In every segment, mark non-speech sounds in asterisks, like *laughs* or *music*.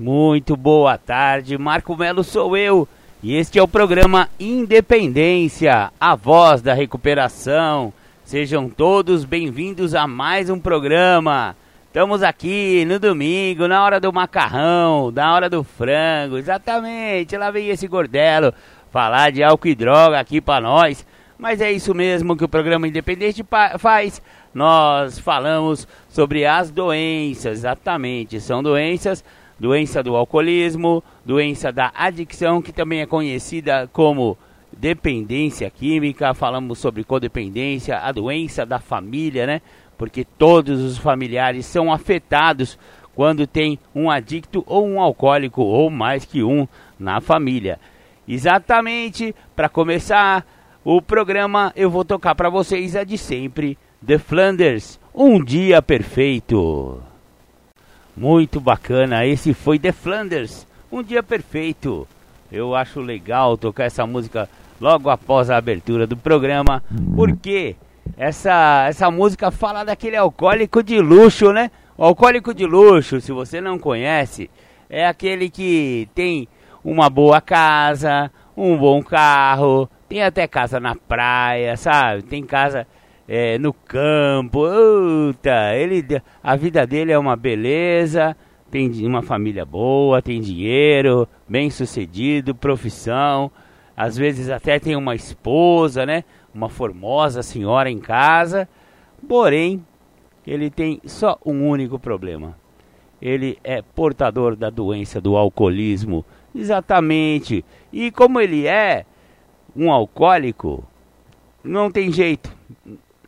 Muito boa tarde, Marco Melo sou eu. E este é o programa Independência, a voz da recuperação. Sejam todos bem-vindos a mais um programa. Estamos aqui no domingo, na hora do macarrão, na hora do frango, exatamente. Lá vem esse gordelo falar de álcool e droga aqui para nós. Mas é isso mesmo que o programa Independente faz. Nós falamos sobre as doenças, exatamente. São doenças doença do alcoolismo, doença da adicção, que também é conhecida como dependência química, falamos sobre codependência, a doença da família, né? Porque todos os familiares são afetados quando tem um adicto ou um alcoólico ou mais que um na família. Exatamente, para começar o programa, eu vou tocar para vocês a de sempre, The Flanders, Um Dia Perfeito. Muito bacana, esse foi The Flanders, um dia perfeito. Eu acho legal tocar essa música logo após a abertura do programa, porque essa, essa música fala daquele alcoólico de luxo, né? O alcoólico de luxo, se você não conhece, é aquele que tem uma boa casa, um bom carro, tem até casa na praia, sabe? Tem casa é, no campo. Uta, ele, a vida dele é uma beleza, tem uma família boa, tem dinheiro, bem sucedido, profissão. Às vezes até tem uma esposa, né? Uma formosa senhora em casa. Porém, ele tem só um único problema. Ele é portador da doença do alcoolismo. Exatamente. E como ele é um alcoólico, não tem jeito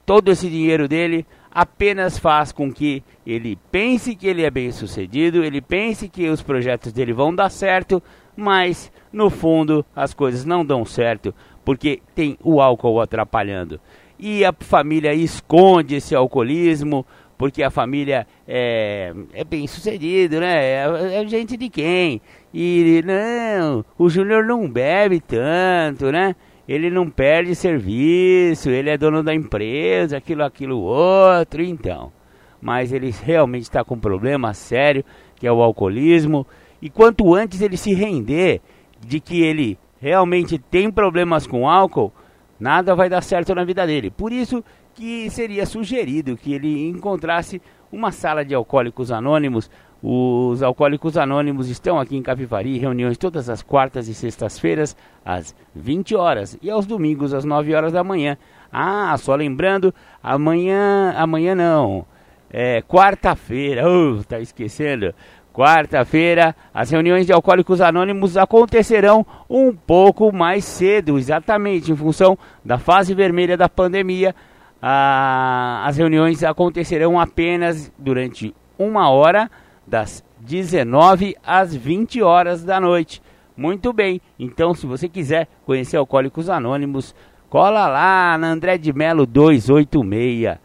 todo esse dinheiro dele apenas faz com que ele pense que ele é bem sucedido, ele pense que os projetos dele vão dar certo, mas no fundo as coisas não dão certo porque tem o álcool atrapalhando. E a família esconde esse alcoolismo porque a família é, é bem sucedido, né? É, é gente de quem? E não, o Júnior não bebe tanto, né? Ele não perde serviço, ele é dono da empresa, aquilo, aquilo, outro, então. Mas ele realmente está com um problema sério, que é o alcoolismo. E quanto antes ele se render de que ele realmente tem problemas com álcool, nada vai dar certo na vida dele. Por isso que seria sugerido que ele encontrasse uma sala de alcoólicos anônimos os Alcoólicos Anônimos estão aqui em Capivari, reuniões todas as quartas e sextas-feiras, às 20 horas, e aos domingos, às 9 horas da manhã. Ah, só lembrando, amanhã, amanhã não, é quarta-feira, tá esquecendo? Quarta-feira, as reuniões de Alcoólicos Anônimos acontecerão um pouco mais cedo, exatamente em função da fase vermelha da pandemia. Ah, as reuniões acontecerão apenas durante uma hora das 19 às 20 horas da noite. Muito bem, então se você quiser conhecer Alcoólicos Anônimos, cola lá na André de Melo 286.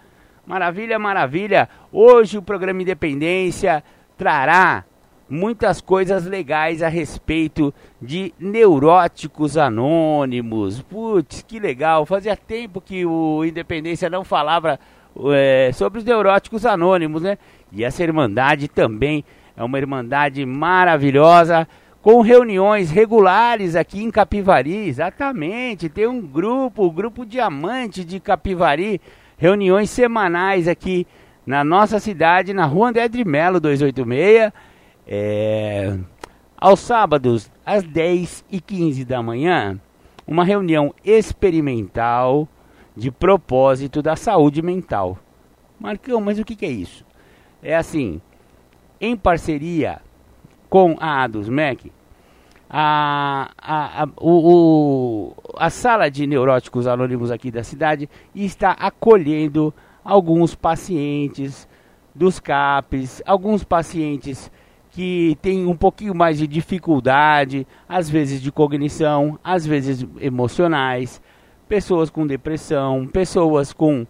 Maravilha, maravilha. Hoje o programa Independência trará muitas coisas legais a respeito de neuróticos anônimos. Putz, que legal. Fazia tempo que o Independência não falava é, sobre os neuróticos anônimos, né? E essa irmandade também é uma irmandade maravilhosa, com reuniões regulares aqui em Capivari, exatamente. Tem um grupo, o Grupo Diamante de Capivari, reuniões semanais aqui na nossa cidade, na rua André de Melo 286, é, aos sábados, às 10 e 15 da manhã, uma reunião experimental de propósito da saúde mental. Marcão, mas o que, que é isso? É assim, em parceria com a ADUSMEC, a, a, a, o, o, a sala de neuróticos anônimos aqui da cidade está acolhendo alguns pacientes dos CAPs, alguns pacientes que têm um pouquinho mais de dificuldade, às vezes de cognição, às vezes emocionais, pessoas com depressão, pessoas com,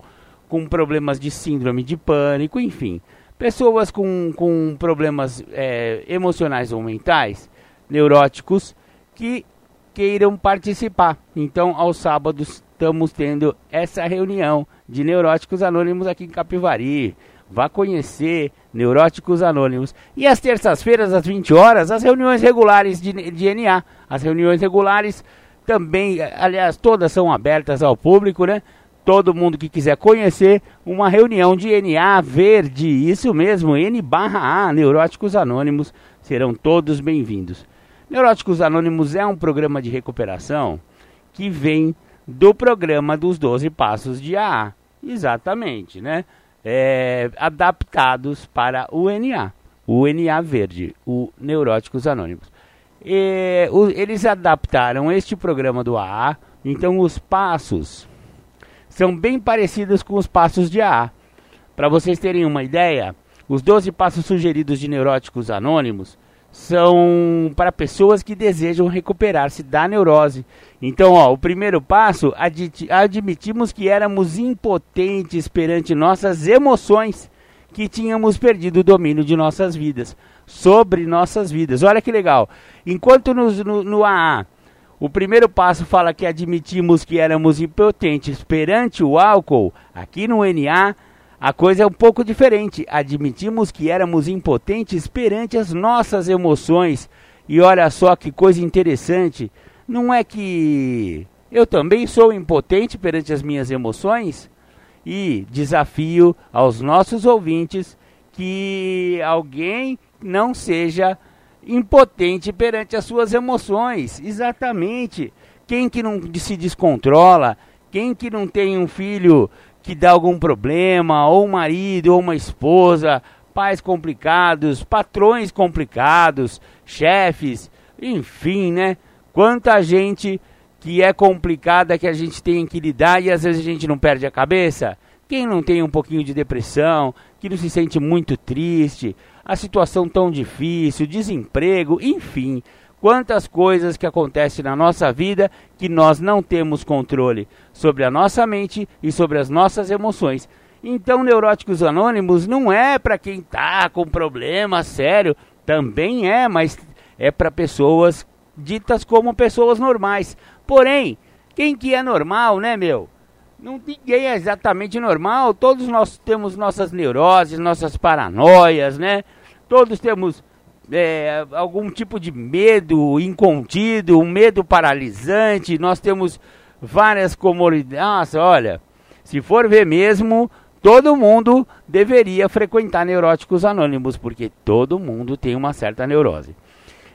com problemas de síndrome de pânico, enfim, pessoas com, com problemas é, emocionais ou mentais, neuróticos, que queiram participar. Então, aos sábados, estamos tendo essa reunião de neuróticos anônimos aqui em Capivari. Vá conhecer Neuróticos Anônimos. E às terças-feiras, às 20 horas, as reuniões regulares de, de NA. As reuniões regulares também, aliás, todas são abertas ao público, né? Todo mundo que quiser conhecer uma reunião de NA verde, isso mesmo, N barra A, Neuróticos Anônimos, serão todos bem-vindos. Neuróticos Anônimos é um programa de recuperação que vem do programa dos 12 Passos de AA. Exatamente, né? é, adaptados para o NA, o NA verde, o Neuróticos Anônimos. E, o, eles adaptaram este programa do AA, então os passos são bem parecidos com os passos de AA. Para vocês terem uma ideia, os 12 passos sugeridos de Neuróticos Anônimos são para pessoas que desejam recuperar-se da neurose. Então, ó, o primeiro passo, admitimos que éramos impotentes perante nossas emoções, que tínhamos perdido o domínio de nossas vidas, sobre nossas vidas. Olha que legal. Enquanto nos, no, no AA, o primeiro passo fala que admitimos que éramos impotentes perante o álcool, aqui no NA, a coisa é um pouco diferente. Admitimos que éramos impotentes perante as nossas emoções. E olha só que coisa interessante. Não é que eu também sou impotente perante as minhas emoções? E desafio aos nossos ouvintes que alguém não seja impotente perante as suas emoções. Exatamente. Quem que não se descontrola, quem que não tem um filho que dá algum problema, ou um marido, ou uma esposa, pais complicados, patrões complicados, chefes, enfim, né? Quanta gente que é complicada que a gente tem que lidar e às vezes a gente não perde a cabeça. Quem não tem um pouquinho de depressão, que não se sente muito triste, a situação tão difícil, desemprego, enfim, quantas coisas que acontecem na nossa vida que nós não temos controle sobre a nossa mente e sobre as nossas emoções. Então, Neuróticos Anônimos não é para quem está com problema sério, também é, mas é para pessoas ditas como pessoas normais. Porém, quem que é normal, né, meu? Não ninguém é exatamente normal. Todos nós temos nossas neuroses, nossas paranoias, né? Todos temos é, algum tipo de medo incontido, um medo paralisante. Nós temos várias comorbidades. Nossa, olha, se for ver mesmo, todo mundo deveria frequentar neuróticos anônimos, porque todo mundo tem uma certa neurose.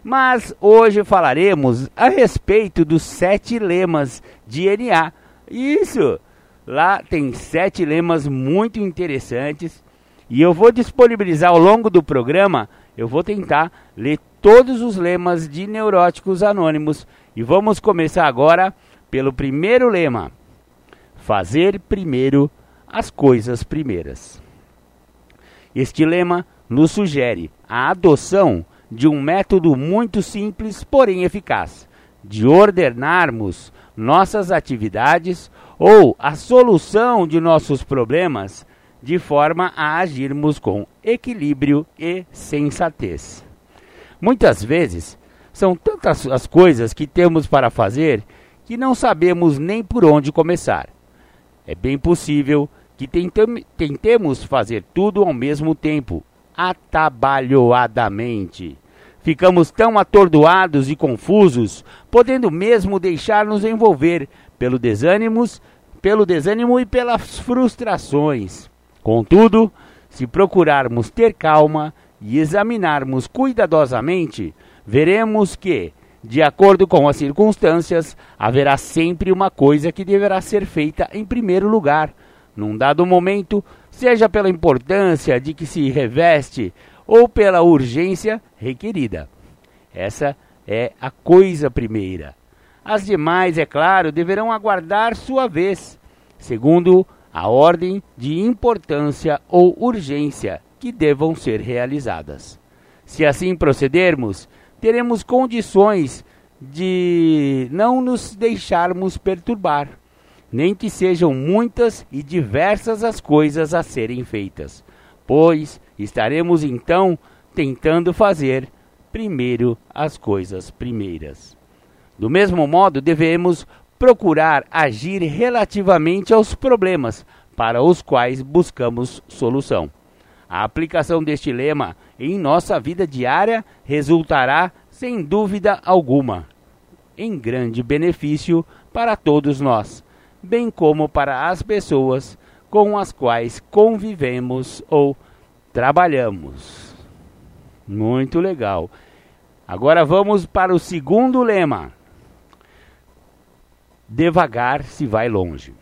Mas hoje falaremos a respeito dos sete lemas de NA. Isso! Lá tem sete lemas muito interessantes e eu vou disponibilizar ao longo do programa eu vou tentar ler todos os lemas de Neuróticos Anônimos e vamos começar agora pelo primeiro lema: Fazer primeiro as coisas primeiras. Este lema nos sugere a adoção de um método muito simples, porém eficaz, de ordenarmos nossas atividades ou a solução de nossos problemas de forma a agirmos com equilíbrio e sensatez. Muitas vezes, são tantas as coisas que temos para fazer que não sabemos nem por onde começar. É bem possível que tentemos fazer tudo ao mesmo tempo, atabalhoadamente. Ficamos tão atordoados e confusos, podendo mesmo deixar-nos envolver pelo desânimos, pelo desânimo e pelas frustrações. Contudo, se procurarmos ter calma e examinarmos cuidadosamente, veremos que, de acordo com as circunstâncias, haverá sempre uma coisa que deverá ser feita em primeiro lugar, num dado momento, seja pela importância de que se reveste ou pela urgência requerida. Essa é a coisa primeira. As demais, é claro, deverão aguardar sua vez, segundo a ordem de importância ou urgência que devam ser realizadas. Se assim procedermos, teremos condições de não nos deixarmos perturbar, nem que sejam muitas e diversas as coisas a serem feitas, pois estaremos então tentando fazer primeiro as coisas primeiras. Do mesmo modo, devemos procurar agir relativamente aos problemas para os quais buscamos solução. A aplicação deste lema em nossa vida diária resultará, sem dúvida alguma, em grande benefício para todos nós, bem como para as pessoas com as quais convivemos ou trabalhamos. Muito legal. Agora vamos para o segundo lema. Devagar se vai longe.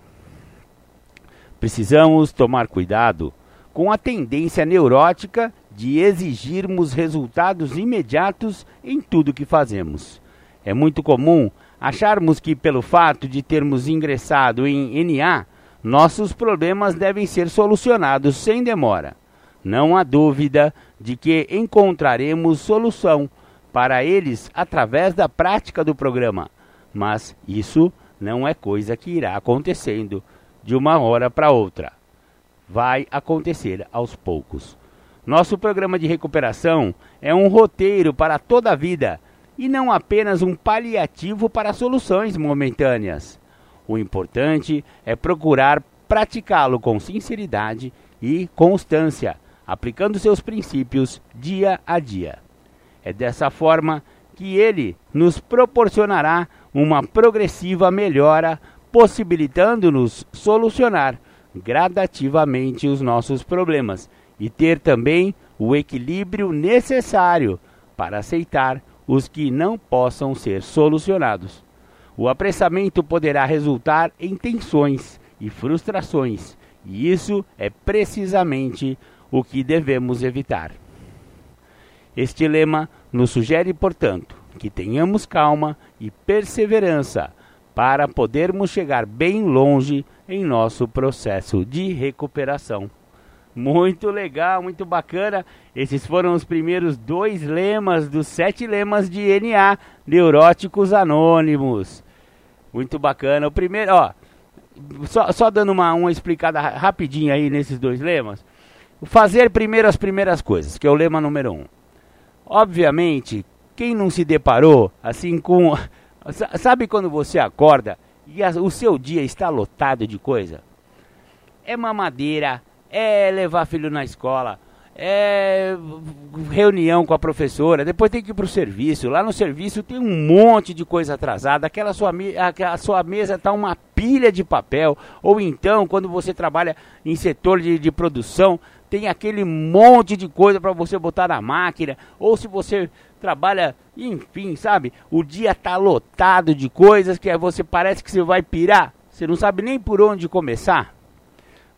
Precisamos tomar cuidado com a tendência neurótica de exigirmos resultados imediatos em tudo que fazemos. É muito comum acharmos que, pelo fato de termos ingressado em NA, nossos problemas devem ser solucionados sem demora. Não há dúvida de que encontraremos solução para eles através da prática do programa, mas isso não é coisa que irá acontecendo de uma hora para outra. Vai acontecer aos poucos. Nosso programa de recuperação é um roteiro para toda a vida e não apenas um paliativo para soluções momentâneas. O importante é procurar praticá-lo com sinceridade e constância, aplicando seus princípios dia a dia. É dessa forma que ele nos proporcionará uma progressiva melhora, possibilitando-nos solucionar gradativamente os nossos problemas e ter também o equilíbrio necessário para aceitar os que não possam ser solucionados. O apressamento poderá resultar em tensões e frustrações, e isso é precisamente o que devemos evitar. Este lema nos sugere, portanto, que tenhamos calma e perseverança para podermos chegar bem longe em nosso processo de recuperação. Muito legal, muito bacana. Esses foram os primeiros dois lemas dos sete lemas de NA, Neuróticos Anônimos. Muito bacana. O primeiro, ó, só, só dando uma, uma explicada rapidinha aí nesses dois lemas. Fazer primeiro as primeiras coisas, que é o lema número um. Obviamente, quem não se deparou assim com. Sabe quando você acorda e a, o seu dia está lotado de coisa? É mamadeira, é levar filho na escola, é reunião com a professora, depois tem que ir para o serviço. Lá no serviço tem um monte de coisa atrasada, aquela sua, a sua mesa está uma pilha de papel. Ou então, quando você trabalha em setor de, de produção, tem aquele monte de coisa para você botar na máquina. Ou se você trabalha, enfim, sabe? O dia está lotado de coisas que você parece que você vai pirar. Você não sabe nem por onde começar.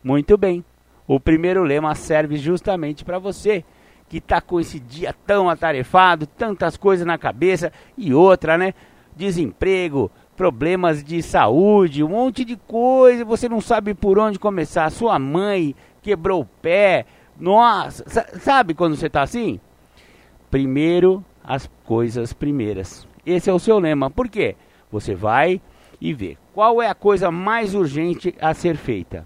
Muito bem. O primeiro lema serve justamente para você que está com esse dia tão atarefado, tantas coisas na cabeça e outra, né? Desemprego, problemas de saúde, um monte de coisa, você não sabe por onde começar. Sua mãe quebrou o pé. Nossa, sabe quando você está assim? Primeiro as coisas primeiras. Esse é o seu lema. Por quê? Você vai e vê qual é a coisa mais urgente a ser feita.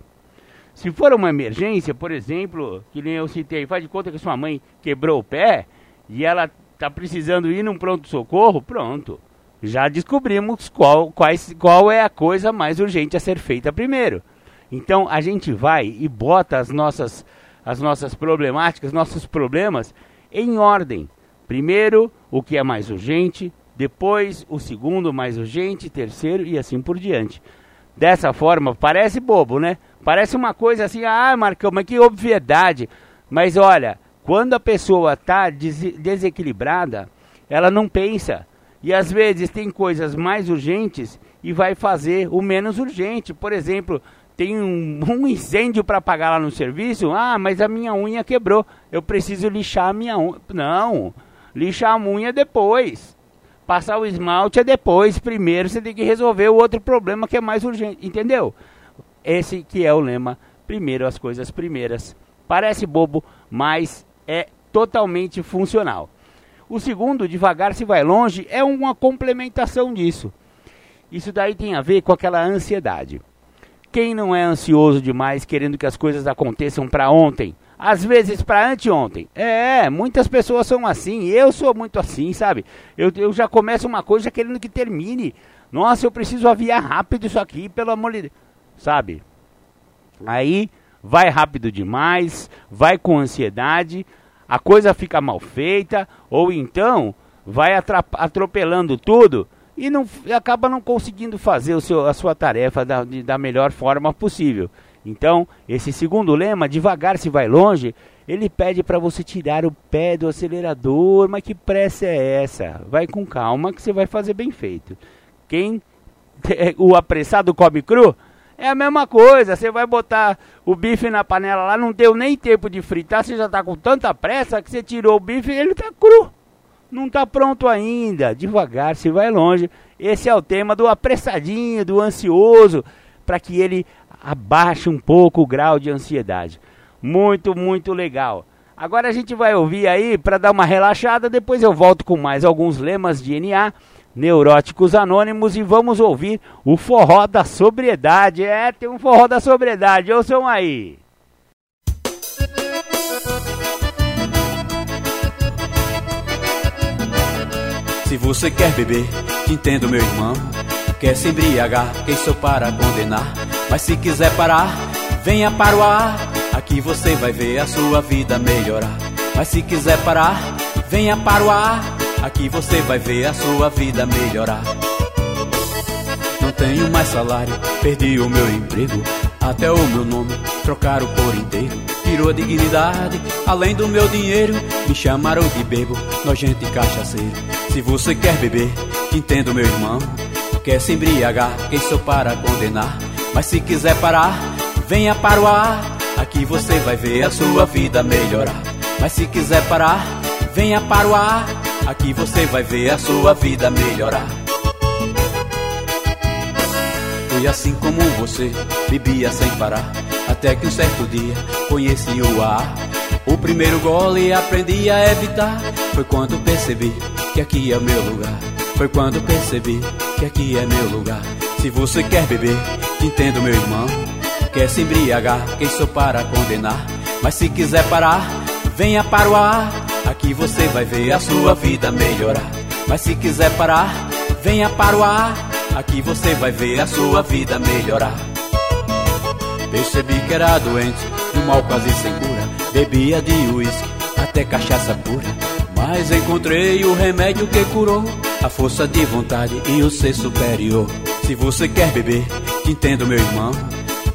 Se for uma emergência, por exemplo, que nem eu citei, faz de conta que sua mãe quebrou o pé e ela está precisando ir num pronto-socorro, pronto. Já descobrimos qual, quais, qual é a coisa mais urgente a ser feita primeiro. Então a gente vai e bota as nossas, as nossas problemáticas, nossos problemas em ordem. Primeiro, o que é mais urgente, depois o segundo mais urgente, terceiro e assim por diante. Dessa forma, parece bobo, né? Parece uma coisa assim, ah, Marcão, mas que obviedade. Mas olha, quando a pessoa está des desequilibrada, ela não pensa. E às vezes tem coisas mais urgentes e vai fazer o menos urgente. Por exemplo, tem um, *laughs* um incêndio para apagar lá no serviço. Ah, mas a minha unha quebrou. Eu preciso lixar a minha unha. Não, lixar a unha depois. Passar o esmalte é depois. Primeiro você tem que resolver o outro problema que é mais urgente. Entendeu? Esse que é o lema, primeiro as coisas primeiras. Parece bobo, mas é totalmente funcional. O segundo, devagar se vai longe, é uma complementação disso. Isso daí tem a ver com aquela ansiedade. Quem não é ansioso demais, querendo que as coisas aconteçam para ontem? Às vezes para anteontem. É, muitas pessoas são assim. Eu sou muito assim, sabe? Eu, eu já começo uma coisa querendo que termine. Nossa, eu preciso aviar rápido isso aqui, pelo amor de Deus. Sabe? Aí vai rápido demais, vai com ansiedade, a coisa fica mal feita, ou então vai atropelando tudo e não, acaba não conseguindo fazer o seu, a sua tarefa da, de, da melhor forma possível. Então, esse segundo lema, devagar se vai longe, ele pede para você tirar o pé do acelerador, mas que pressa é essa? Vai com calma que você vai fazer bem feito. Quem *laughs* o apressado come cru, é a mesma coisa, você vai botar o bife na panela lá, não deu nem tempo de fritar, você já está com tanta pressa que você tirou o bife e ele está cru. Não está pronto ainda. Devagar, se vai longe. Esse é o tema do apressadinho, do ansioso, para que ele abaixe um pouco o grau de ansiedade. Muito, muito legal. Agora a gente vai ouvir aí para dar uma relaxada, depois eu volto com mais alguns lemas de NA Neuróticos Anônimos e vamos ouvir o forró da sobriedade. É, tem um forró da sobriedade, ouçam aí. Se você quer beber, te entendo, meu irmão. Quer se embriagar, quem sou para condenar? Mas se quiser parar, venha para o ar. Aqui você vai ver a sua vida melhorar. Mas se quiser parar, venha para o ar. Aqui você vai ver a sua vida melhorar. Não tenho mais salário, perdi o meu emprego. Até o meu nome trocaram por inteiro. Tirou a dignidade, além do meu dinheiro. Me chamaram de bebo, nojento e cachaceiro. Se você quer beber, entendo meu irmão. Quer se embriagar, quem sou para condenar? Mas se quiser parar, venha para o ar. Aqui você vai ver a sua vida melhorar. Mas se quiser parar, venha para o ar. Aqui você vai ver a sua vida melhorar. Foi assim como você bebia sem parar. Até que um certo dia conheci o ar. O primeiro gole aprendi a evitar. Foi quando percebi que aqui é meu lugar. Foi quando percebi que aqui é meu lugar. Se você quer beber, entendo meu irmão. Quer se embriagar, quem sou para condenar? Mas se quiser parar, venha para o ar. Aqui você vai ver a sua vida melhorar. Mas se quiser parar, venha para o ar. Aqui você vai ver a sua vida melhorar. Percebi que era doente, um mal quase sem cura. Bebia de uísque, até cachaça pura. Mas encontrei o remédio que curou a força de vontade e o ser superior. Se você quer beber, te entendo, meu irmão.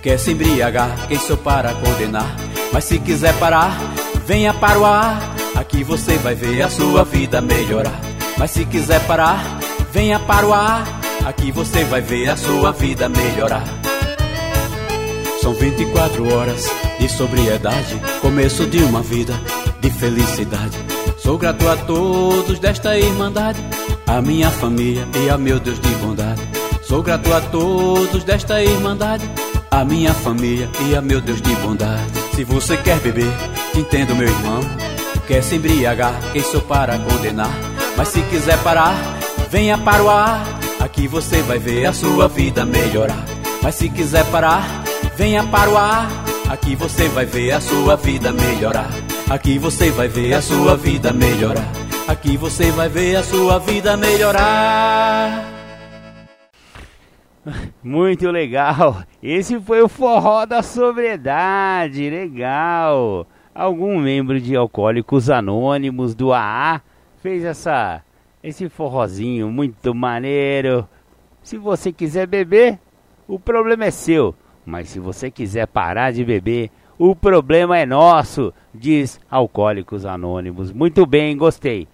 Quer se embriagar, quem sou para condenar? Mas se quiser parar, venha para o ar. Aqui você vai ver a sua vida melhorar. Mas se quiser parar, venha para o ar. Aqui você vai ver a sua vida melhorar. São 24 horas de sobriedade, começo de uma vida de felicidade. Sou grato a todos desta irmandade, a minha família e a meu Deus de bondade. Sou grato a todos desta irmandade, a minha família e a meu Deus de bondade. Se você quer beber, entendo meu irmão quer se embriagar, quem sou para condenar? Mas se quiser parar, venha para o ar. Aqui você vai ver a sua vida melhorar. Mas se quiser parar, venha para o ar. Aqui você vai ver a sua vida melhorar. Aqui você vai ver a sua vida melhorar. Aqui você vai ver a sua vida melhorar. Muito legal. Esse foi o forró da sobriedade. Legal algum membro de Alcoólicos Anônimos do AA fez essa esse forrozinho muito maneiro. Se você quiser beber, o problema é seu, mas se você quiser parar de beber, o problema é nosso, diz Alcoólicos Anônimos. Muito bem, gostei.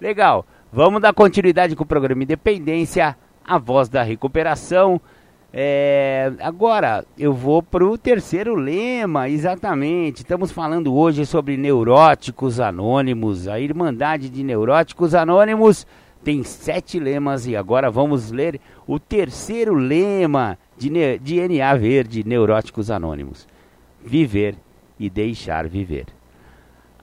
Legal. Vamos dar continuidade com o programa Independência, a voz da recuperação. É, agora eu vou para o terceiro lema, exatamente. Estamos falando hoje sobre neuróticos anônimos. A Irmandade de Neuróticos Anônimos tem sete lemas e agora vamos ler o terceiro lema de, de NA Verde Neuróticos Anônimos: Viver e deixar viver.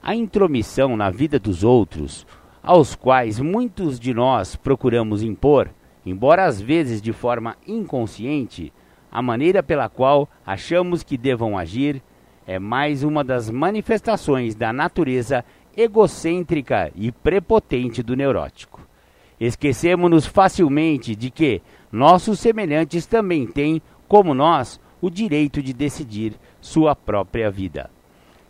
A intromissão na vida dos outros, aos quais muitos de nós procuramos impor, embora às vezes de forma inconsciente, a maneira pela qual achamos que devam agir, é mais uma das manifestações da natureza egocêntrica e prepotente do neurótico. Esquecemos-nos facilmente de que nossos semelhantes também têm, como nós, o direito de decidir sua própria vida.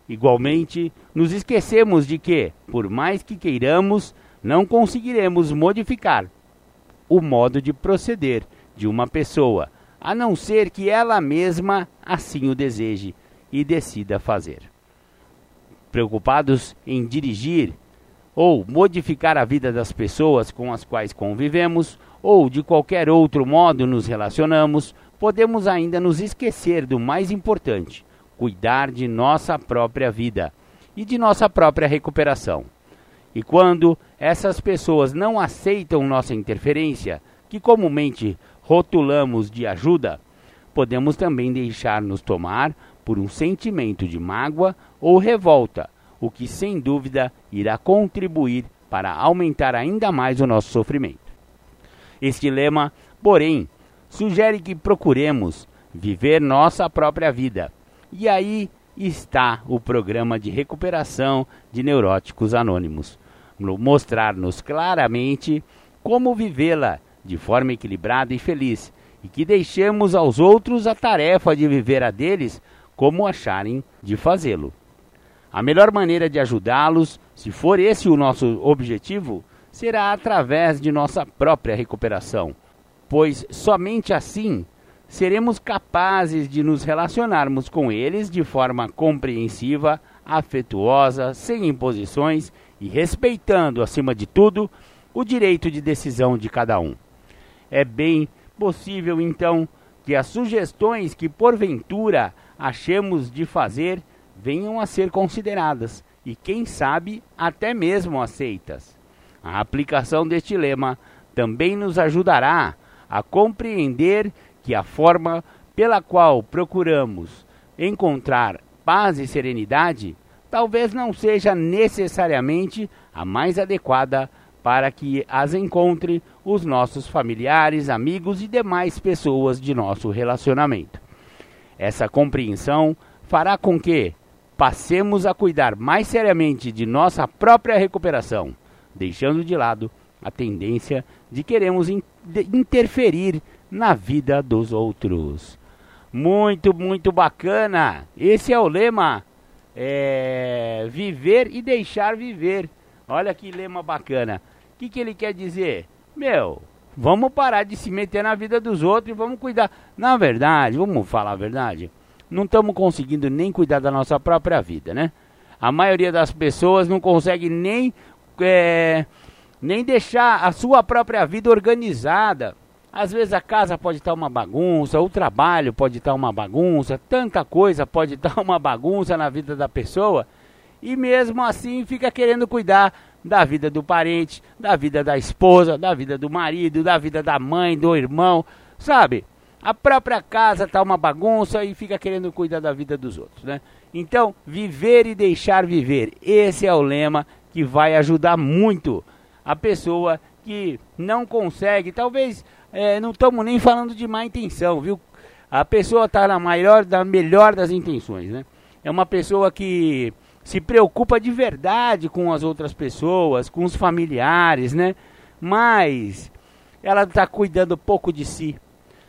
Igualmente, nos esquecemos de que, por mais que queiramos, não conseguiremos modificar o modo de proceder de uma pessoa, a não ser que ela mesma assim o deseje e decida fazer. Preocupados em dirigir ou modificar a vida das pessoas com as quais convivemos, ou de qualquer outro modo nos relacionamos, podemos ainda nos esquecer do mais importante: cuidar de nossa própria vida e de nossa própria recuperação. E quando essas pessoas não aceitam nossa interferência, que comumente rotulamos de ajuda, podemos também deixar-nos tomar por um sentimento de mágoa ou revolta, o que sem dúvida irá contribuir para aumentar ainda mais o nosso sofrimento. Este lema, porém, sugere que procuremos viver nossa própria vida. E aí está o programa de recuperação de neuróticos anônimos. Mostrar-nos claramente como vivê-la de forma equilibrada e feliz, e que deixemos aos outros a tarefa de viver a deles como acharem de fazê-lo. A melhor maneira de ajudá-los, se for esse o nosso objetivo, será através de nossa própria recuperação, pois somente assim seremos capazes de nos relacionarmos com eles de forma compreensiva, afetuosa, sem imposições e respeitando, acima de tudo, o direito de decisão de cada um. É bem possível, então, que as sugestões que porventura achemos de fazer venham a ser consideradas e, quem sabe, até mesmo aceitas. A aplicação deste lema também nos ajudará a compreender que a forma pela qual procuramos encontrar paz e serenidade talvez não seja necessariamente a mais adequada para que as encontre os nossos familiares, amigos e demais pessoas de nosso relacionamento. Essa compreensão fará com que passemos a cuidar mais seriamente de nossa própria recuperação deixando de lado a tendência de queremos in de interferir na vida dos outros. Muito, muito bacana. Esse é o lema. É, viver e deixar viver. Olha que lema bacana. O que, que ele quer dizer? Meu, vamos parar de se meter na vida dos outros e vamos cuidar. Na verdade, vamos falar a verdade, não estamos conseguindo nem cuidar da nossa própria vida, né? A maioria das pessoas não consegue nem é, nem deixar a sua própria vida organizada. Às vezes a casa pode estar uma bagunça, o trabalho pode estar uma bagunça, tanta coisa pode *laughs* estar uma bagunça na vida da pessoa, e mesmo assim fica querendo cuidar da vida do parente, da vida da esposa, da vida do marido, da vida da mãe, do irmão, sabe? A própria casa está uma bagunça e fica querendo cuidar da vida dos outros, né? Então, viver e deixar viver, esse é o lema que vai ajudar muito a pessoa que não consegue, talvez é, não estamos nem falando de má intenção, viu? A pessoa está na maior, da melhor das intenções, né? É uma pessoa que se preocupa de verdade com as outras pessoas, com os familiares, né? Mas ela está cuidando pouco de si.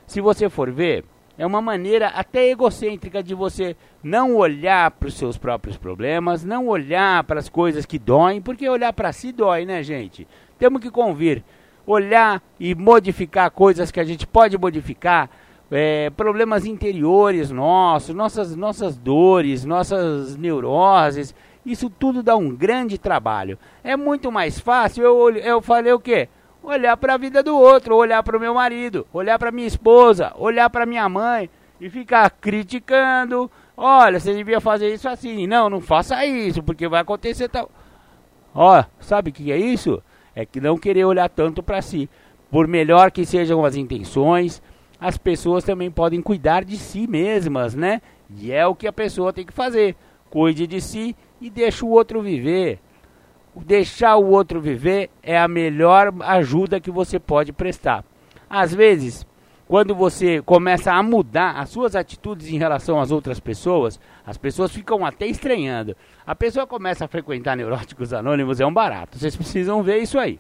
Se você for ver, é uma maneira até egocêntrica de você não olhar para os seus próprios problemas, não olhar para as coisas que doem, porque olhar para si dói, né, gente? Temos que convir, olhar e modificar coisas que a gente pode modificar, é, problemas interiores nossos, nossas, nossas dores, nossas neuroses, isso tudo dá um grande trabalho. É muito mais fácil eu, eu falei o quê? Olhar para a vida do outro, olhar para o meu marido, olhar para minha esposa, olhar para minha mãe e ficar criticando. Olha, você devia fazer isso assim. Não, não faça isso, porque vai acontecer tal. Ó, sabe o que é isso? É que não querer olhar tanto para si. Por melhor que sejam as intenções, as pessoas também podem cuidar de si mesmas, né? E é o que a pessoa tem que fazer. Cuide de si e deixe o outro viver. Deixar o outro viver é a melhor ajuda que você pode prestar. Às vezes, quando você começa a mudar as suas atitudes em relação às outras pessoas, as pessoas ficam até estranhando. A pessoa começa a frequentar neuróticos anônimos, é um barato. Vocês precisam ver isso aí.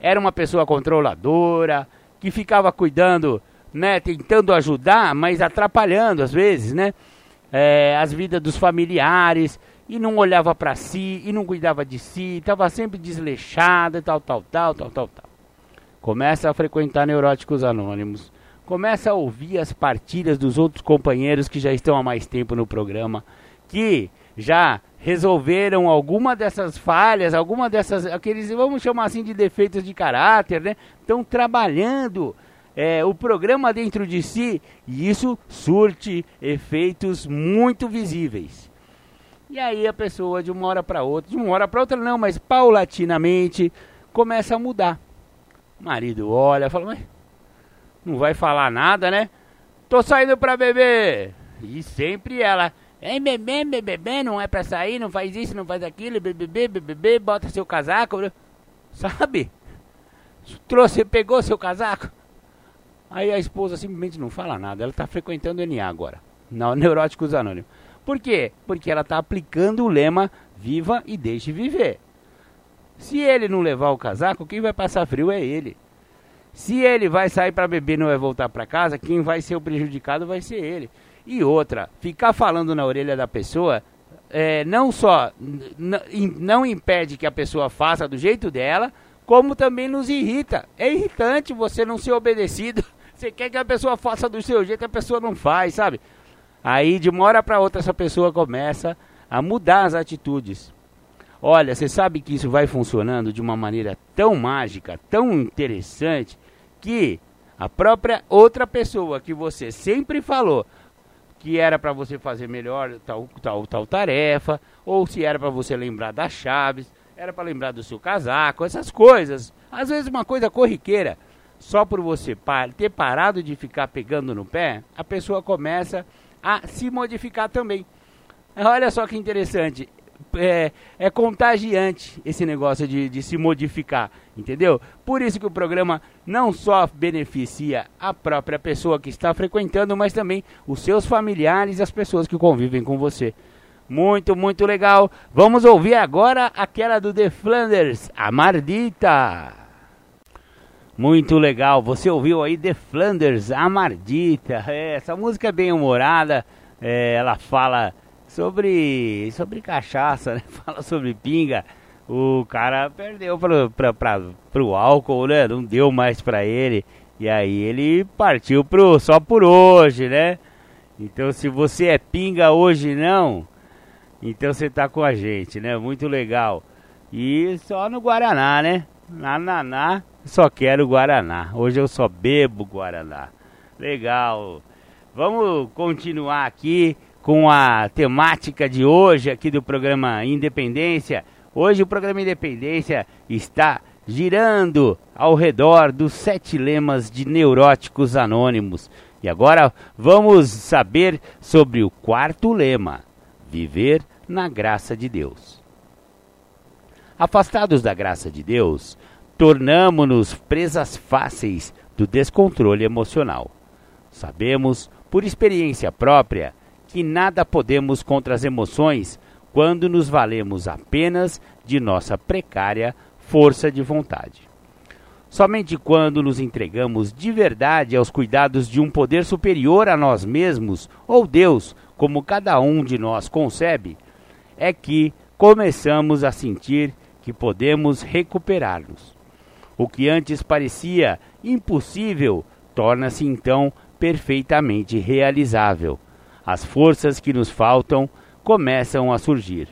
Era uma pessoa controladora, que ficava cuidando, né, tentando ajudar, mas atrapalhando às vezes, né, é, as vidas dos familiares e não olhava para si e não cuidava de si, estava sempre desleixada, tal, tal, tal, tal, tal, tal. Começa a frequentar neuróticos anônimos, começa a ouvir as partilhas dos outros companheiros que já estão há mais tempo no programa, que já resolveram alguma dessas falhas, alguma dessas, aqueles, vamos chamar assim de defeitos de caráter, né? Estão trabalhando é, o programa dentro de si e isso surte efeitos muito visíveis. E aí a pessoa de uma hora para outra, de uma hora para outra não, mas paulatinamente começa a mudar. O marido olha, fala, mas não vai falar nada, né? Tô saindo para beber. E sempre ela, Vem bebê, bebê, não é pra sair, não faz isso, não faz aquilo, bebê, bebê, bota seu casaco, *laughs* sabe? Trouxe, pegou seu casaco. Aí a esposa simplesmente não fala nada, ela tá frequentando o NA agora, não, Neuróticos Anônimos. Por quê? Porque ela tá aplicando o lema viva e deixe viver. Se ele não levar o casaco, quem vai passar frio é ele. Se ele vai sair para beber e não vai voltar para casa, quem vai ser o prejudicado vai ser ele. E outra, ficar falando na orelha da pessoa é, não só não impede que a pessoa faça do jeito dela, como também nos irrita. É irritante você não ser obedecido. *laughs* Você quer que a pessoa faça do seu jeito, a pessoa não faz, sabe? Aí de uma hora para outra essa pessoa começa a mudar as atitudes. Olha, você sabe que isso vai funcionando de uma maneira tão mágica, tão interessante, que a própria outra pessoa que você sempre falou, que era para você fazer melhor tal, tal, tal tarefa, ou se era para você lembrar das chaves, era para lembrar do seu casaco, essas coisas. Às vezes uma coisa corriqueira, só por você ter parado de ficar pegando no pé, a pessoa começa a se modificar também. Olha só que interessante é, é contagiante esse negócio de, de se modificar, entendeu? Por isso que o programa não só beneficia a própria pessoa que está frequentando, mas também os seus familiares e as pessoas que convivem com você. Muito, muito legal. Vamos ouvir agora aquela do The Flanders, a Mardita. Muito legal. Você ouviu aí The Flanders, a Mardita. É, essa música é bem humorada. É, ela fala sobre, sobre cachaça, *laughs* né? Fala sobre pinga. O cara perdeu pro, pra, pro álcool, né? Não deu mais pra ele. E aí ele partiu pro só por hoje, né? Então se você é pinga hoje não, então você tá com a gente, né? Muito legal. E só no Guaraná, né? Na Naná, só quero Guaraná. Hoje eu só bebo Guaraná. Legal. Vamos continuar aqui com a temática de hoje aqui do programa Independência. Hoje o programa Independência está girando ao redor dos sete lemas de neuróticos anônimos. E agora vamos saber sobre o quarto lema: viver na graça de Deus. Afastados da graça de Deus, tornamo-nos presas fáceis do descontrole emocional. Sabemos, por experiência própria, que nada podemos contra as emoções quando nos valemos apenas de nossa precária força de vontade. Somente quando nos entregamos de verdade aos cuidados de um poder superior a nós mesmos, ou Deus, como cada um de nós concebe, é que começamos a sentir que podemos recuperar-nos. O que antes parecia impossível torna-se então perfeitamente realizável as forças que nos faltam começam a surgir.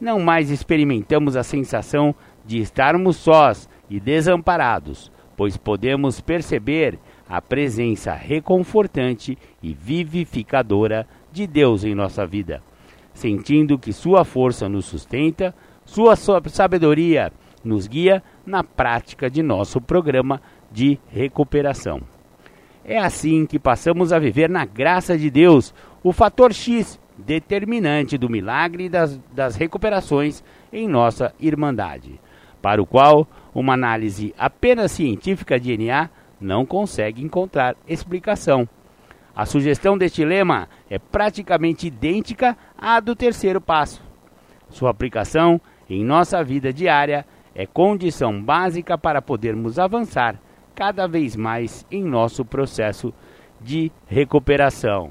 Não mais experimentamos a sensação de estarmos sós e desamparados, pois podemos perceber a presença reconfortante e vivificadora de Deus em nossa vida, sentindo que Sua força nos sustenta, Sua sabedoria nos guia na prática de nosso programa de recuperação. É assim que passamos a viver na graça de Deus, o fator X determinante do milagre das, das recuperações em nossa Irmandade, para o qual uma análise apenas científica de DNA não consegue encontrar explicação. A sugestão deste lema é praticamente idêntica à do terceiro passo. Sua aplicação em nossa vida diária é condição básica para podermos avançar cada vez mais em nosso processo de recuperação.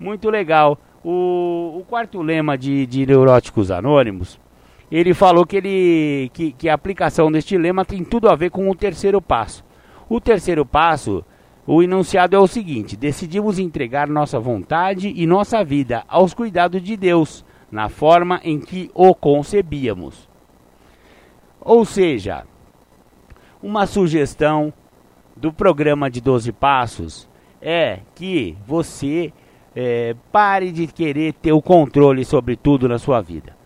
Muito legal. O, o quarto lema de, de Neuróticos Anônimos, ele falou que, ele, que, que a aplicação deste lema tem tudo a ver com o terceiro passo. O terceiro passo, o enunciado é o seguinte: decidimos entregar nossa vontade e nossa vida aos cuidados de Deus, na forma em que o concebíamos. Ou seja, uma sugestão do programa de 12 passos é que você é, pare de querer ter o controle sobre tudo na sua vida.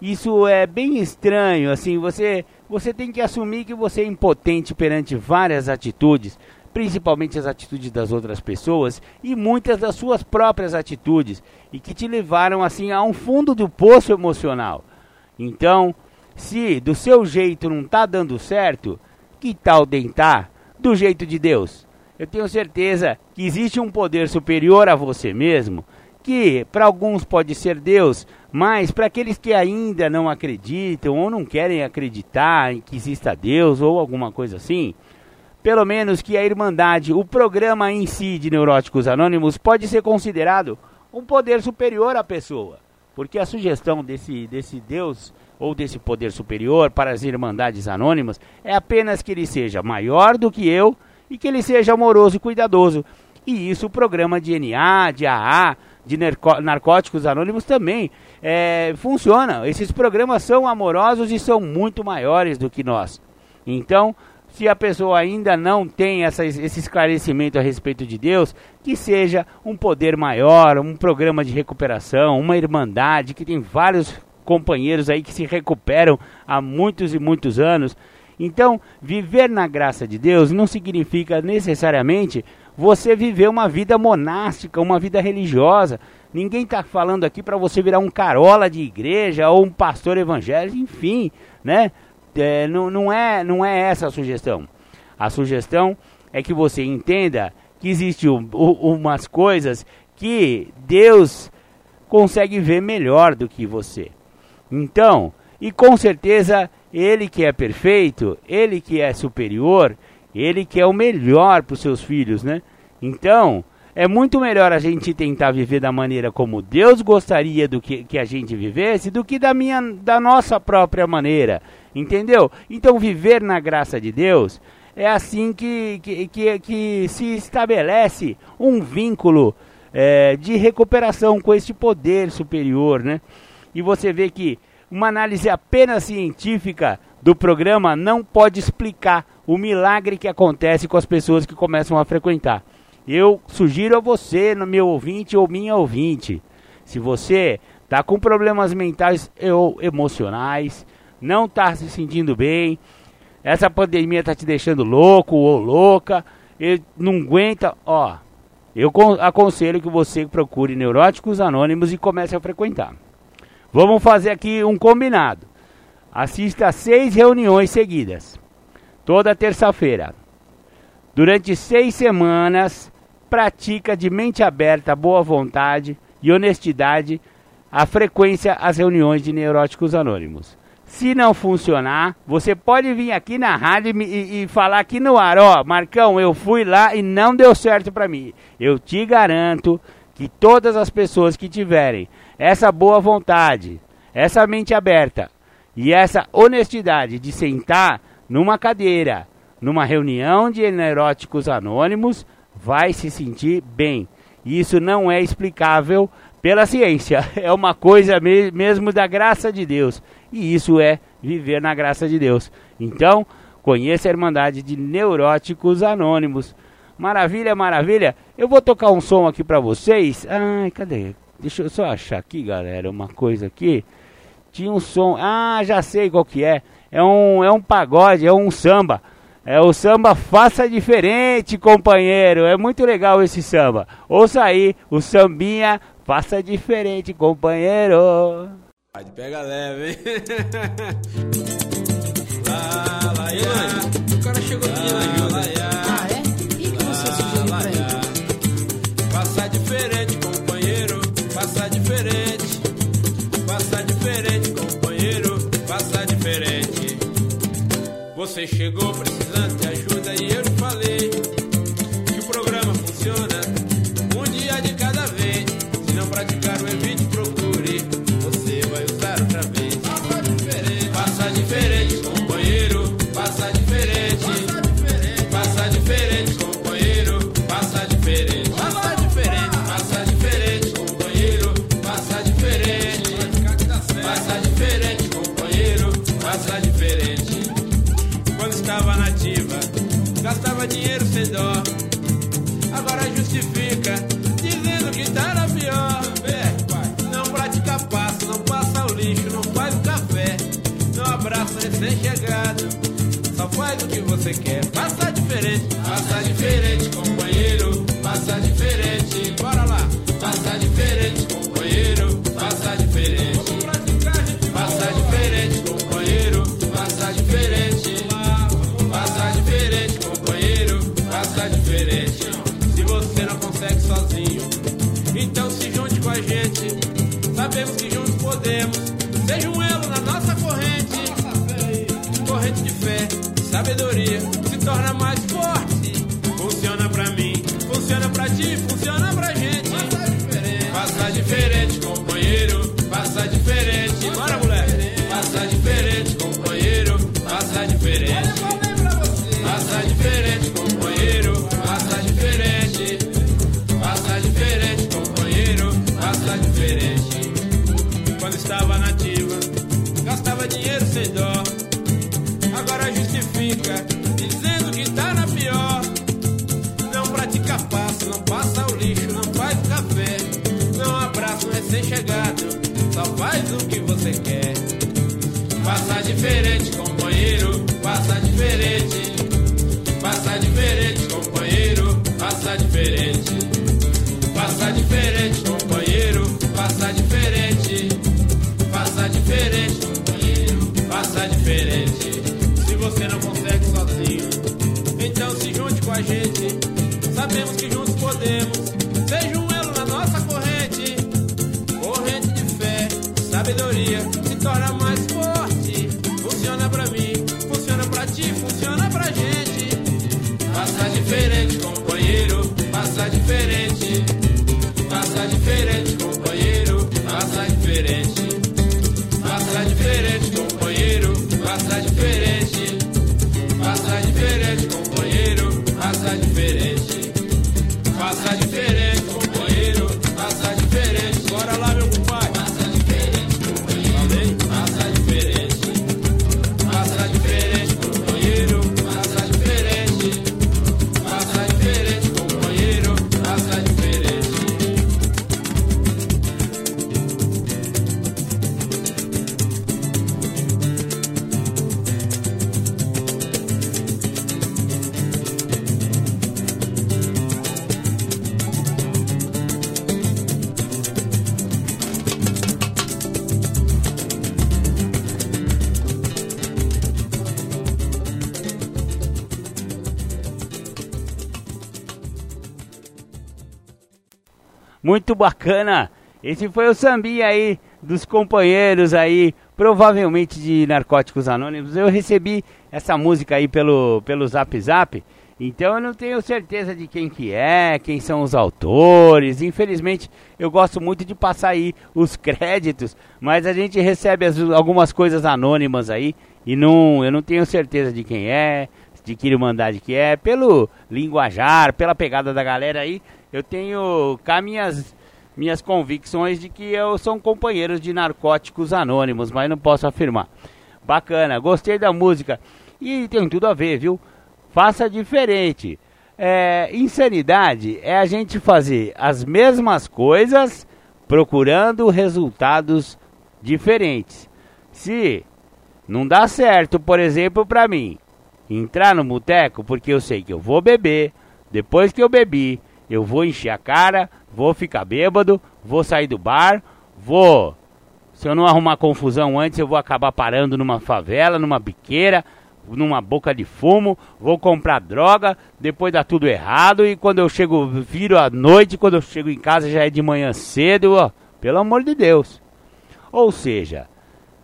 Isso é bem estranho, assim, você, você tem que assumir que você é impotente perante várias atitudes, principalmente as atitudes das outras pessoas e muitas das suas próprias atitudes, e que te levaram assim a um fundo do poço emocional. Então, se do seu jeito não está dando certo, que tal tentar do jeito de Deus? Eu tenho certeza que existe um poder superior a você mesmo, que para alguns pode ser Deus, mas para aqueles que ainda não acreditam ou não querem acreditar em que exista Deus ou alguma coisa assim, pelo menos que a Irmandade, o programa em si de Neuróticos Anônimos, pode ser considerado um poder superior à pessoa. Porque a sugestão desse, desse Deus ou desse poder superior para as Irmandades Anônimas é apenas que ele seja maior do que eu e que ele seja amoroso e cuidadoso. E isso o programa de NA, de AA, de Narcóticos Anônimos também é, funciona. Esses programas são amorosos e são muito maiores do que nós. Então, se a pessoa ainda não tem essa, esse esclarecimento a respeito de Deus, que seja um poder maior, um programa de recuperação, uma irmandade que tem vários companheiros aí que se recuperam há muitos e muitos anos. Então, viver na graça de Deus não significa necessariamente você viver uma vida monástica, uma vida religiosa. Ninguém está falando aqui para você virar um carola de igreja ou um pastor evangélico, enfim, né? É, não, não, é, não é essa a sugestão. A sugestão é que você entenda que existem umas coisas que Deus consegue ver melhor do que você. Então, e com certeza, ele que é perfeito, ele que é superior, ele que é o melhor para os seus filhos, né? Então, é muito melhor a gente tentar viver da maneira como Deus gostaria do que, que a gente vivesse do que da, minha, da nossa própria maneira, entendeu? Então, viver na graça de Deus é assim que, que, que, que se estabelece um vínculo é, de recuperação com este poder superior, né? E você vê que uma análise apenas científica do programa não pode explicar o milagre que acontece com as pessoas que começam a frequentar. Eu sugiro a você, no meu ouvinte ou minha ouvinte, se você está com problemas mentais ou emocionais, não está se sentindo bem, essa pandemia está te deixando louco ou louca, não aguenta, ó, eu aconselho que você procure Neuróticos Anônimos e comece a frequentar. Vamos fazer aqui um combinado. Assista a seis reuniões seguidas, toda terça-feira. Durante seis semanas, pratica de mente aberta, boa vontade e honestidade a frequência às reuniões de Neuróticos Anônimos. Se não funcionar, você pode vir aqui na rádio e, e, falar aqui no ar, ó, Marcão, eu fui lá e não deu certo para mim. Eu te garanto que todas as pessoas que tiverem essa boa vontade, essa mente aberta e essa honestidade de sentar numa cadeira, numa reunião de neuróticos anônimos, vai se sentir bem. Isso não é explicável pela ciência, *laughs* é uma coisa mesmo da graça de Deus. E isso é viver na graça de Deus. Então, conheça a Irmandade de Neuróticos Anônimos. Maravilha, maravilha. Eu vou tocar um som aqui para vocês. Ai, cadê? Deixa eu só achar aqui, galera, uma coisa aqui. Tinha um som. Ah, já sei qual que é. É um, é um pagode, é um samba. É o samba Faça Diferente, companheiro. É muito legal esse samba. Ouça aí, o sambinha Faça Diferente, companheiro. Pega leve, hein? *laughs* lá, lá. O cara chegou pedindo ajuda. Passa diferente, companheiro. Passa diferente. Você chegou precisando de ajuda podemos. Seja um elo na nossa corrente. Corrente de fé, sabedoria. Se torna mais forte. Funciona pra mim, funciona pra ti, funciona pra gente. Passa diferente, companheiro. Passa diferente. Bora, dinheiro sem dó. Agora justifica, dizendo que tá na pior. Não pratica passo, não passa o lixo, não faz o café. Não abraça o recém-chegado, só faz o que você quer. Passa diferente, companheiro, passa diferente. Passa diferente, companheiro, passa diferente. Passa diferente, companheiro, diferente. Se você não consegue Muito bacana. Esse foi o sambinha aí dos companheiros aí, provavelmente de Narcóticos Anônimos. Eu recebi essa música aí pelo, pelo Zap Zap, então eu não tenho certeza de quem que é, quem são os autores. Infelizmente, eu gosto muito de passar aí os *laughs* créditos, mas a gente recebe as- algumas coisas anônimas aí e não, eu não tenho certeza de quem é, de que irmandade que é, pelo linguajar, pela pegada da galera aí, eu tenho cá minhas, minhas convicções de que eu são companheiros de narcóticos anônimos, mas não posso afirmar. Bacana, gostei da música e tem tudo a ver, viu? Faça diferente. É, insanidade é a gente fazer as mesmas coisas procurando resultados diferentes. Se não dá certo, por exemplo, pra mim, entrar no boteco porque eu sei que eu vou beber, depois que eu bebi, eu vou encher a cara, vou ficar bêbado, vou sair do bar, vou Se eu não arrumar confusão antes, eu vou acabar parando numa favela, numa biqueira, numa boca de fumo, vou comprar droga, depois dá tudo errado e quando eu chego, viro à noite, quando eu chego em casa já é de manhã cedo, ó, pelo amor de Deus. Ou seja,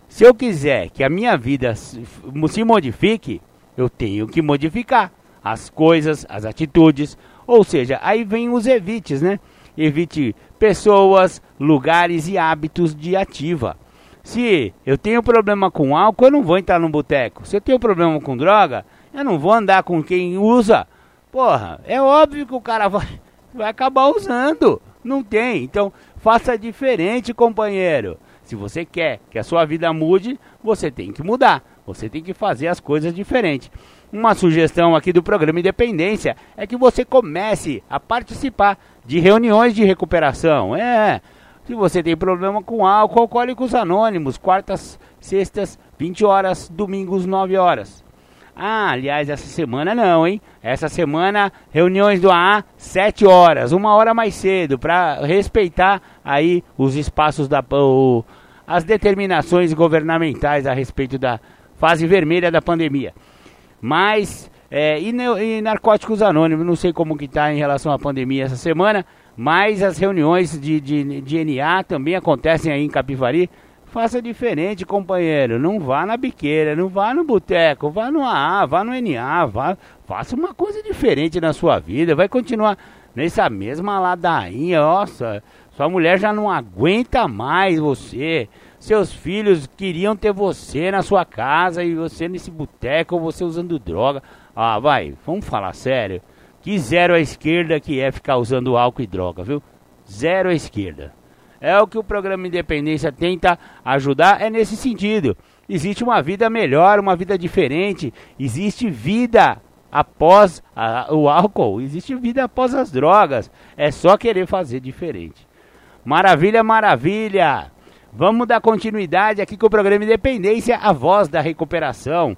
se eu quiser que a minha vida se se modifique, eu tenho que modificar as coisas, as atitudes, ou seja, aí vem os evites, né? Evite pessoas, lugares e hábitos de ativa. Se eu tenho problema com álcool, eu não vou entrar no boteco. Se eu tenho problema com droga, eu não vou andar com quem usa. Porra, é óbvio que o cara vai, *laughs* vai acabar usando. Não tem. Então, faça diferente, companheiro. Se você quer que a sua vida mude, você tem que mudar. Você tem que fazer as coisas diferentes. Uma sugestão aqui do programa Independência é que você comece a participar de reuniões de recuperação. É, se você tem problema com álcool, Alcoólicos Anônimos, quartas, sextas, 20 horas, domingos, 9 horas. Ah, aliás, essa semana não, hein? Essa semana, reuniões do AA, 7 horas, uma hora mais cedo, para respeitar aí os espaços da. O, as determinações governamentais a respeito da fase vermelha da pandemia. Mas, é, e, e, Narcóticos Anônimos, não sei como que está em relação à pandemia essa semana, mas as reuniões de, de, de NA também acontecem aí em Capivari. Faça diferente, companheiro. Não vá na biqueira, não vá no boteco, vá no AA, vá no NA, vá, faça uma coisa diferente na sua vida. Vai continuar nessa mesma ladainha, nossa, sua mulher já não aguenta mais você. Seus filhos queriam ter você na sua casa e você nesse boteco ou você usando droga. Ah, vai, vamos falar sério. Que zero à esquerda que é ficar usando álcool e droga, viu? Zero à esquerda. É o que o programa Independência tenta ajudar, é nesse sentido. Existe uma vida melhor, uma vida diferente. Existe vida após a, o álcool, existe vida após as drogas. É só querer fazer diferente. Maravilha, maravilha! Vamos dar continuidade aqui com o programa Independência, a voz da recuperação.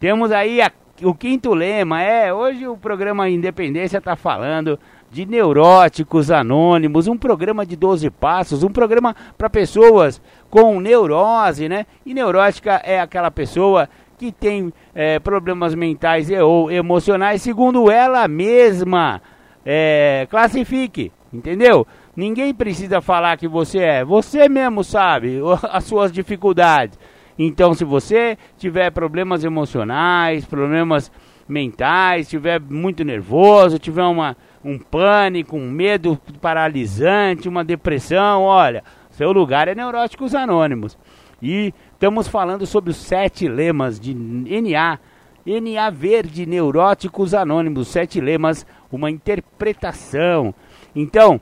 Temos aí a, o quinto lema, é, hoje o programa Independência está falando de neuróticos anônimos, um programa de 12 passos, um programa para pessoas com neurose, né? E neurótica é aquela pessoa que tem é, problemas mentais e, ou emocionais, segundo ela mesma é, classifique, entendeu? Ninguém precisa falar que você é. Você mesmo sabe as suas dificuldades. Então, se você tiver problemas emocionais, problemas mentais, tiver muito nervoso, tiver uma, um pânico, um medo paralisante, uma depressão, olha, seu lugar é Neuróticos Anônimos. E estamos falando sobre os sete lemas de NA, NA Verde Neuróticos Anônimos, sete lemas, uma interpretação. Então,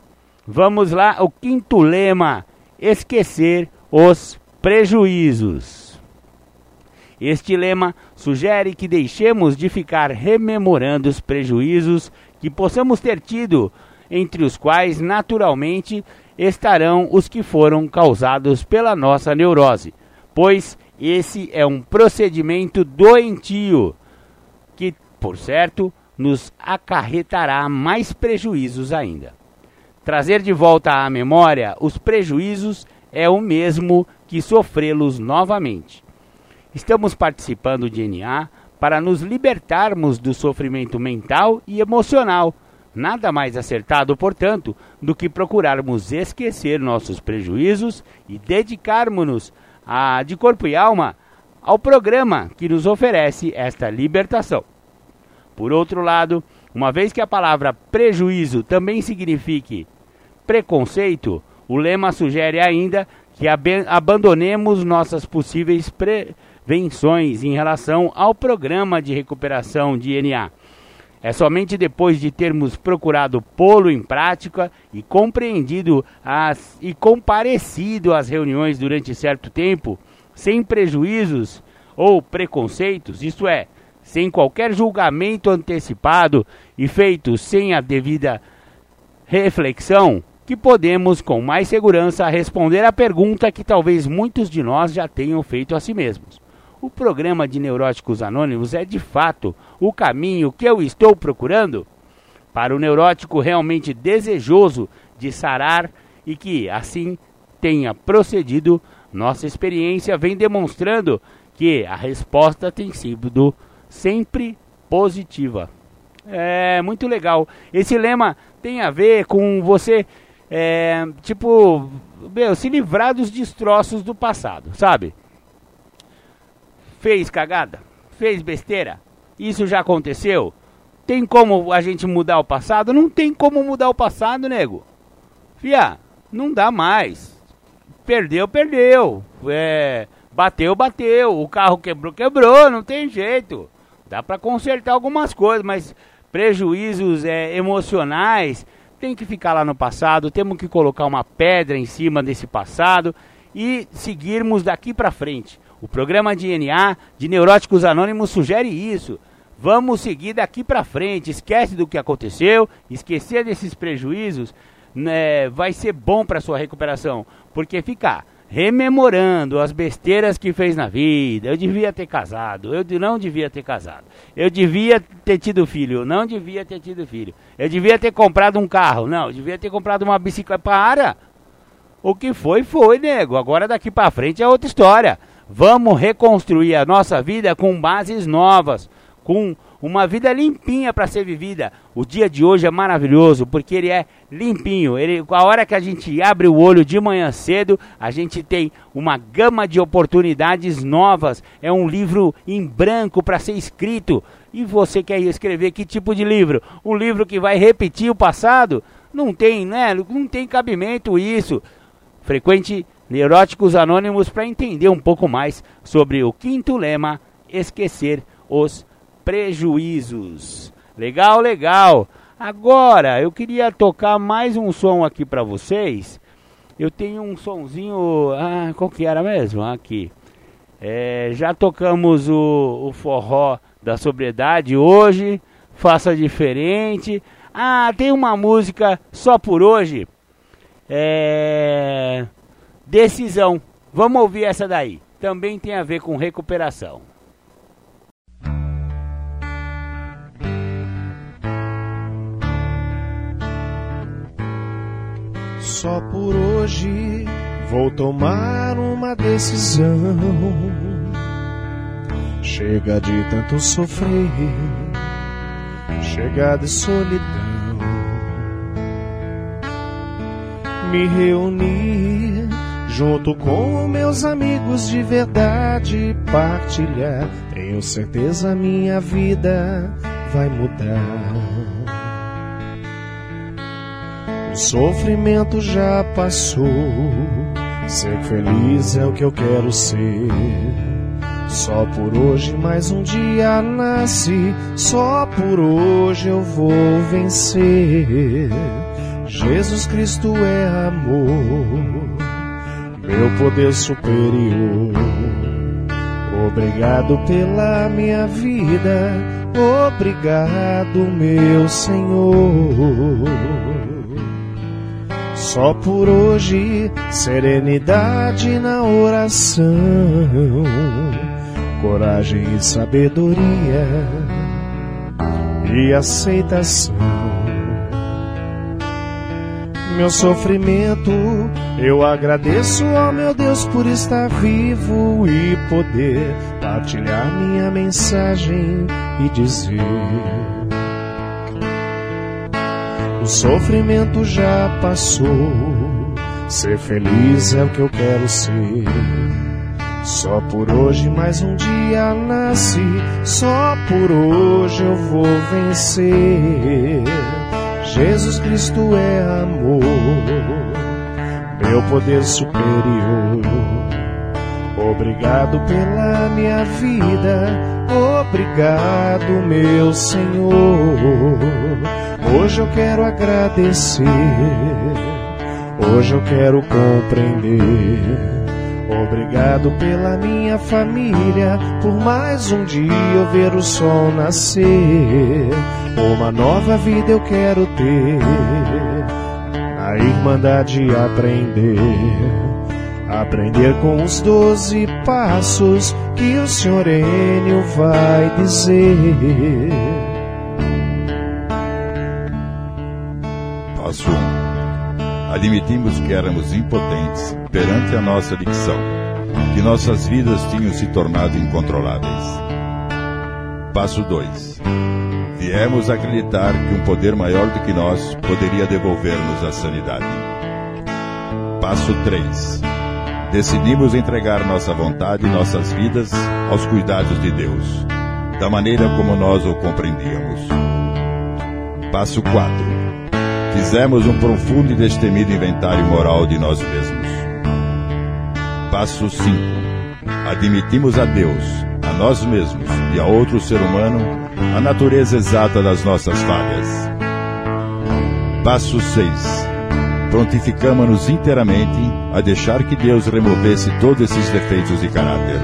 Vamos lá, o quinto lema: esquecer os prejuízos. Este lema sugere que deixemos de ficar rememorando os prejuízos que possamos ter tido, entre os quais, naturalmente, estarão os que foram causados pela nossa neurose, pois esse é um procedimento doentio que, por certo, nos acarretará mais prejuízos ainda. Trazer de volta à memória os prejuízos é o mesmo que sofrê-los novamente. Estamos participando de NA para nos libertarmos do sofrimento mental e emocional. Nada mais acertado, portanto, do que procurarmos esquecer nossos prejuízos e dedicarmos-nos de corpo e alma ao programa que nos oferece esta libertação. Por outro lado, uma vez que a palavra prejuízo também signifique preconceito, o lema sugere ainda que ab abandonemos nossas possíveis prevenções em relação ao programa de recuperação de NA. É somente depois de termos procurado pô-lo em prática e compreendido as, e comparecido às reuniões durante certo tempo, sem prejuízos ou preconceitos, isto é, sem qualquer julgamento antecipado e feito sem a devida reflexão, que podemos com mais segurança responder à pergunta que talvez muitos de nós já tenham feito a si mesmos. O programa de Neuróticos Anônimos é de fato o caminho que eu estou procurando? Para o neurótico realmente desejoso de sarar e que, assim, tenha procedido, Nossa experiência vem demonstrando que a resposta tem sido sempre positiva. É muito legal. Esse lema tem a ver com você, é, tipo, meu, se livrar dos destroços do passado, sabe? Fez cagada? Fez besteira? Isso já aconteceu? Tem como a gente mudar o passado? Não tem como mudar o passado, nego. Fia, não dá mais. Perdeu, perdeu. É, bateu, bateu. O carro quebrou, quebrou. Não tem jeito. Dá para consertar algumas coisas, mas prejuízos é, emocionais tem que ficar lá no passado. Temos que colocar uma pedra em cima desse passado e seguirmos daqui para frente. O programa de DNA de Neuróticos Anônimos sugere isso. Vamos seguir daqui para frente. Esquece do que aconteceu, esquecer desses prejuízos, né, vai ser bom para sua recuperação, porque ficar rememorando as besteiras que fez na vida. Eu devia ter casado, eu não devia ter casado. Eu devia ter tido filho, não devia ter tido filho. Eu devia ter comprado um carro, não, eu devia ter comprado uma bicicleta. Para! O que foi, foi, nego. Agora daqui para frente é outra história. Vamos reconstruir a nossa vida com bases novas, com uma vida limpinha para ser vivida. O dia de hoje é maravilhoso porque ele é limpinho. Ele, a hora que a gente abre o olho de manhã cedo, a gente tem uma gama de oportunidades novas. É um livro em branco para ser escrito. E você quer escrever que tipo de livro? Um livro que vai repetir o passado? Não tem, né? Não tem cabimento isso. Frequente Neuróticos Anônimos para entender um pouco mais sobre o quinto lema: esquecer os prejuízos. Legal, legal. Agora, eu queria tocar mais um som aqui para vocês. Eu tenho um sonzinho. Ah, qual que era mesmo? Aqui. É, já tocamos o, o forró da sobriedade hoje. Faça diferente. Ah, tem uma música só por hoje. É. Decisão. Vamos ouvir essa daí. Também tem a ver com recuperação. Só por hoje vou tomar uma decisão. Chega de tanto sofrer, chega de solidão. Me reunir junto com meus amigos de verdade, partilhar. Tenho certeza minha vida vai mudar. O sofrimento já passou. Ser feliz é o que eu quero ser. Só por hoje mais um dia nasce. Só por hoje eu vou vencer. Jesus Cristo é amor, meu poder superior. Obrigado pela minha vida. Obrigado, meu Senhor. Só por hoje, serenidade na oração, coragem e sabedoria e aceitação. Meu sofrimento, eu agradeço ao meu Deus por estar vivo e poder partilhar minha mensagem e dizer. O sofrimento já passou. Ser feliz é o que eu quero ser. Só por hoje mais um dia nasce. Só por hoje eu vou vencer. Jesus Cristo é amor, meu poder superior. Obrigado pela minha vida. Obrigado, meu Senhor. Hoje eu quero agradecer, hoje eu quero compreender. Obrigado pela minha família, por mais um dia eu ver o sol nascer. Uma nova vida eu quero ter, na Irmandade aprender. Aprender com os doze passos que o Senhor Enio vai dizer. 1. Admitimos que éramos impotentes perante a nossa adicção. que nossas vidas tinham se tornado incontroláveis. Passo 2. Viemos acreditar que um poder maior do que nós poderia devolver-nos a sanidade. Passo 3. Decidimos entregar nossa vontade e nossas vidas aos cuidados de Deus, da maneira como nós o compreendíamos. Passo 4. Fizemos um profundo e destemido inventário moral de nós mesmos. Passo 5. Admitimos a Deus, a nós mesmos e a outro ser humano a natureza exata das nossas falhas. Passo 6. Prontificamos-nos inteiramente a deixar que Deus removesse todos esses defeitos de caráter.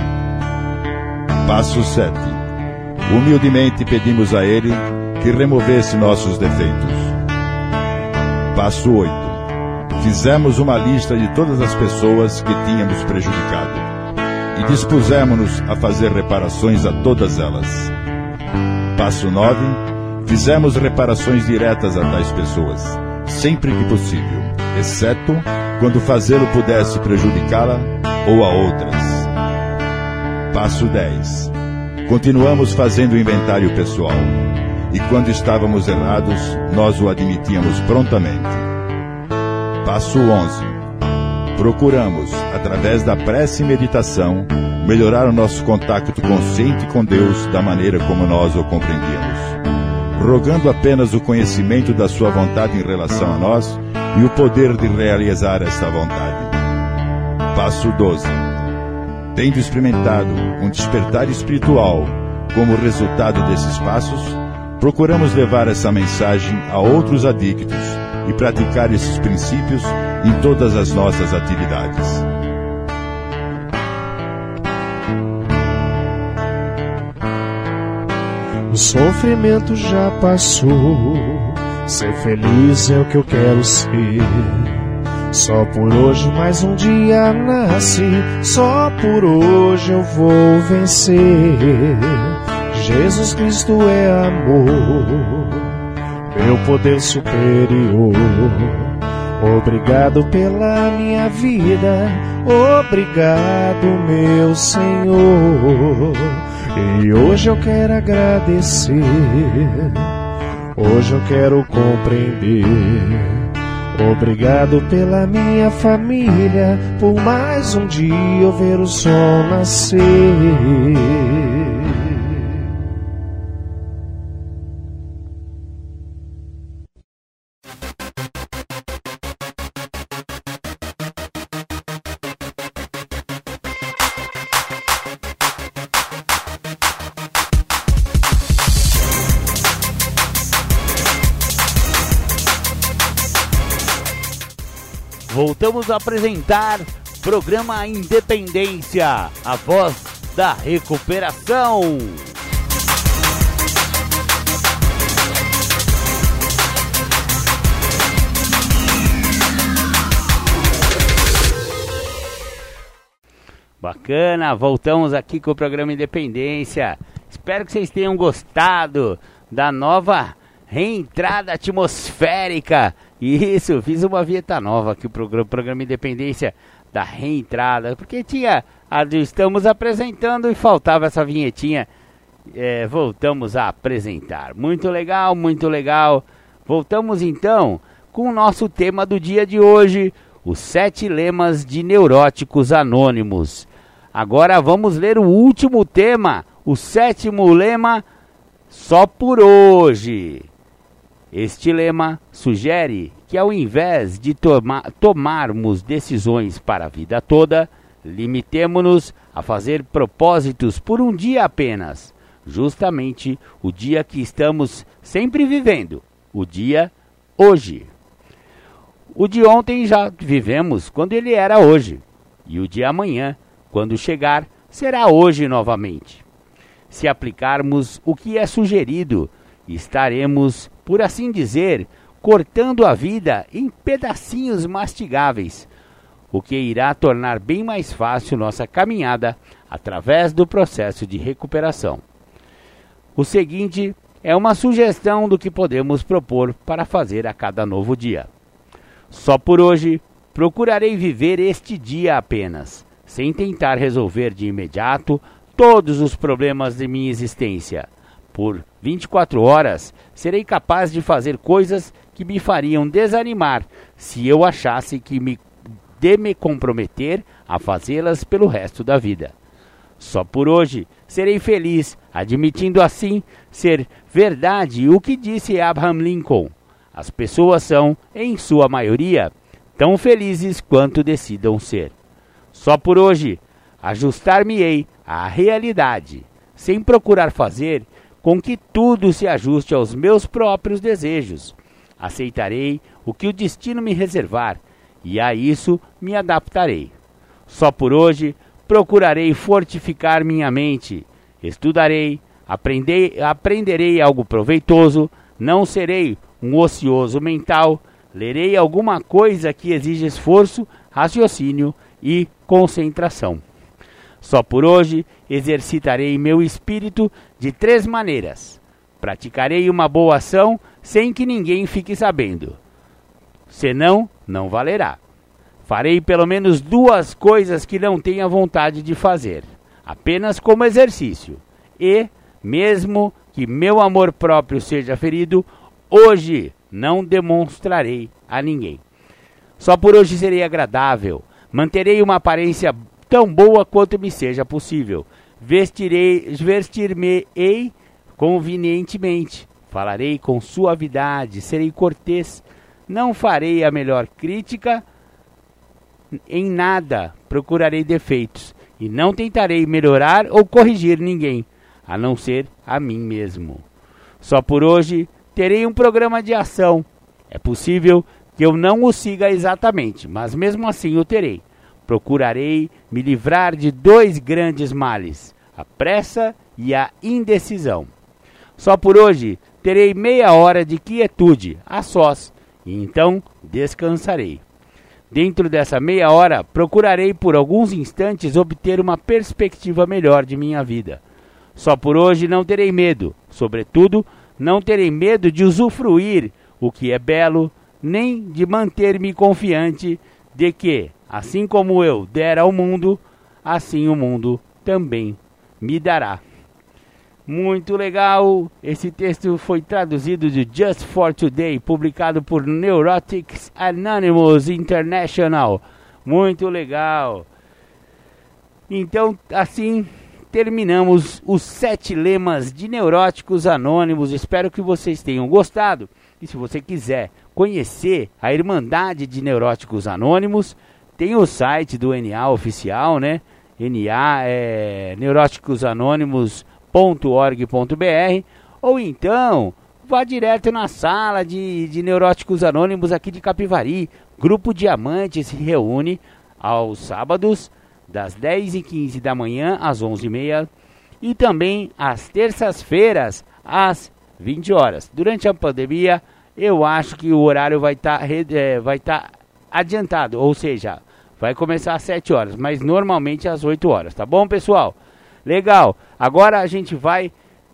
Passo 7. Humildemente pedimos a Ele que removesse nossos defeitos. Passo 8. Fizemos uma lista de todas as pessoas que tínhamos prejudicado e dispusemos-nos a fazer reparações a todas elas. Passo 9. Fizemos reparações diretas a tais pessoas, sempre que possível, exceto quando fazê-lo pudesse prejudicá-la ou a outras. Passo 10. Continuamos fazendo o inventário pessoal, e quando estávamos errados, nós o admitíamos prontamente. Passo 11. Procuramos, através da prece e meditação, melhorar o nosso contato consciente com Deus da maneira como nós o compreendíamos, rogando apenas o conhecimento da Sua vontade em relação a nós e o poder de realizar esta vontade. Passo 12. Tendo experimentado um despertar espiritual como resultado desses passos, procuramos levar essa mensagem a outros adictos e praticar esses princípios em todas as nossas atividades. O sofrimento já passou. Ser feliz é o que eu quero ser. Só por hoje mais um dia nasce. Só por hoje eu vou vencer. Jesus Cristo é amor, meu poder superior. Obrigado pela minha vida, obrigado, meu Senhor. E hoje eu quero agradecer, hoje eu quero compreender. Obrigado pela minha família, por mais um dia eu ver o sol nascer. Voltamos a apresentar programa Independência, a voz da recuperação. Bacana, voltamos aqui com o programa Independência. Espero que vocês tenham gostado da nova reentrada atmosférica. Isso, fiz uma vinheta nova aqui pro programa, programa Independência da reentrada, porque tinha a do estamos apresentando e faltava essa vinhetinha. É, voltamos a apresentar. Muito legal, muito legal. Voltamos então com o nosso tema do dia de hoje, os sete lemas de neuróticos anônimos. Agora vamos ler o último tema, o sétimo lema, só por hoje. Este lema sugere que, ao invés de toma tomarmos decisões para a vida toda, limitemo-nos a fazer propósitos por um dia apenas, justamente o dia que estamos sempre vivendo, o dia hoje. O de ontem já vivemos quando ele era hoje, e o de amanhã, quando chegar, será hoje novamente. Se aplicarmos o que é sugerido, estaremos, por assim dizer, cortando a vida em pedacinhos mastigáveis, o que irá tornar bem mais fácil nossa caminhada através do processo de recuperação. O seguinte é uma sugestão do que podemos propor para fazer a cada novo dia. Só por hoje, procurarei viver este dia apenas, sem tentar resolver de imediato todos os problemas de minha existência. Por 24 horas, serei capaz de fazer coisas que me fariam desanimar se eu achasse que me de me comprometer a fazê-las pelo resto da vida. Só por hoje serei feliz, admitindo assim ser verdade o que disse Abraham Lincoln. As pessoas são, em sua maioria, tão felizes quanto decidam ser. Só por hoje ajustar-me-ei à realidade, sem procurar fazer com que tudo se ajuste aos meus próprios desejos. Aceitarei o que o destino me reservar e a isso me adaptarei. Só por hoje procurarei fortificar minha mente, estudarei, aprendei, aprenderei algo proveitoso, não serei um ocioso mental, lerei alguma coisa que exige esforço, raciocínio e concentração. Só por hoje exercitarei meu espírito de três maneiras. Praticarei uma boa ação sem que ninguém fique sabendo. Senão, não valerá. Farei pelo menos duas coisas que não tenha vontade de fazer, apenas como exercício. E, mesmo que meu amor próprio seja ferido, hoje não demonstrarei a ninguém. Só por hoje serei agradável, manterei uma aparência tão boa quanto me seja possível. Vestirei, vestir-me-ei convenientemente, falarei com suavidade, serei cortês, não farei a melhor crítica, em nada procurarei defeitos, e não tentarei melhorar ou corrigir ninguém, a não ser a mim mesmo. Só por hoje terei um programa de ação. É possível que eu não o siga exatamente, mas mesmo assim o terei procurarei me livrar de dois grandes males, a pressa e a indecisão. Só por hoje terei meia hora de quietude, a sós, e então descansarei. Dentro dessa meia hora, procurarei por alguns instantes obter uma perspectiva melhor de minha vida. Só por hoje não terei medo, sobretudo, não terei medo de usufruir o que é belo, nem de manter-me confiante de que, Assim como eu der ao mundo, assim o mundo também me dará. Muito legal! Esse texto foi traduzido de Just for Today, publicado por Neurotics Anonymous International. Muito legal! Então, assim terminamos os sete lemas de Neuróticos Anônimos. Espero que vocês tenham gostado. E se você quiser conhecer a Irmandade de Neuróticos Anônimos, tem o site do NA oficial, né? NA é neuróticosanônimos.org.br ou então vá direto na sala de, de Neuróticos Anônimos aqui de Capivari. Grupo Diamante se reúne aos sábados, das 10h15 da manhã às 11h30 e também às terças-feiras, às 20 horas. Durante a pandemia, eu acho que o horário vai estar tá, é, vai tá adiantado, ou seja, Vai começar às 7 horas, mas normalmente às 8 horas, tá bom, pessoal? Legal. Agora a gente vai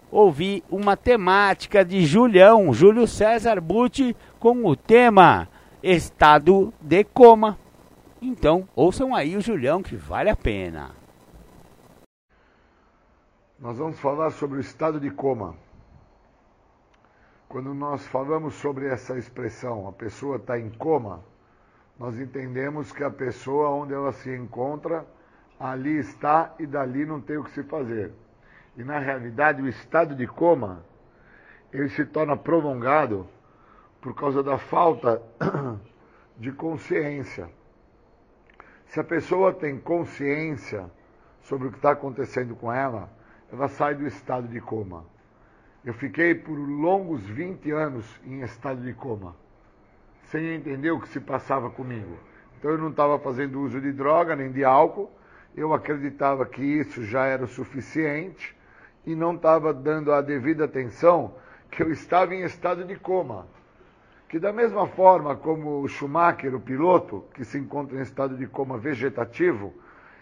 ouvir uma temática de Julião, Júlio César Butti, com o tema Estado de Coma. Então, ouçam aí o Julião que vale a pena. Nós vamos falar sobre o estado de coma. Quando nós falamos sobre essa expressão, a pessoa está em coma, nós entendemos que a pessoa onde ela se encontra, ali está e dali não tem o que se fazer. E na realidade, o estado de coma, ele se torna prolongado por causa da falta *clears throat* de consciência. Se a pessoa tem consciência sobre o que está acontecendo com ela, ela sai do estado de coma. Eu fiquei por longos 20 anos em estado de coma sem entender o que se passava comigo. Então eu não estava fazendo uso de droga nem de álcool, eu acreditava que isso já era o suficiente e não estava dando a devida atenção que eu estava em estado de coma. Que da mesma forma como o Schumacher, o piloto, que se encontra em estado de coma vegetativo,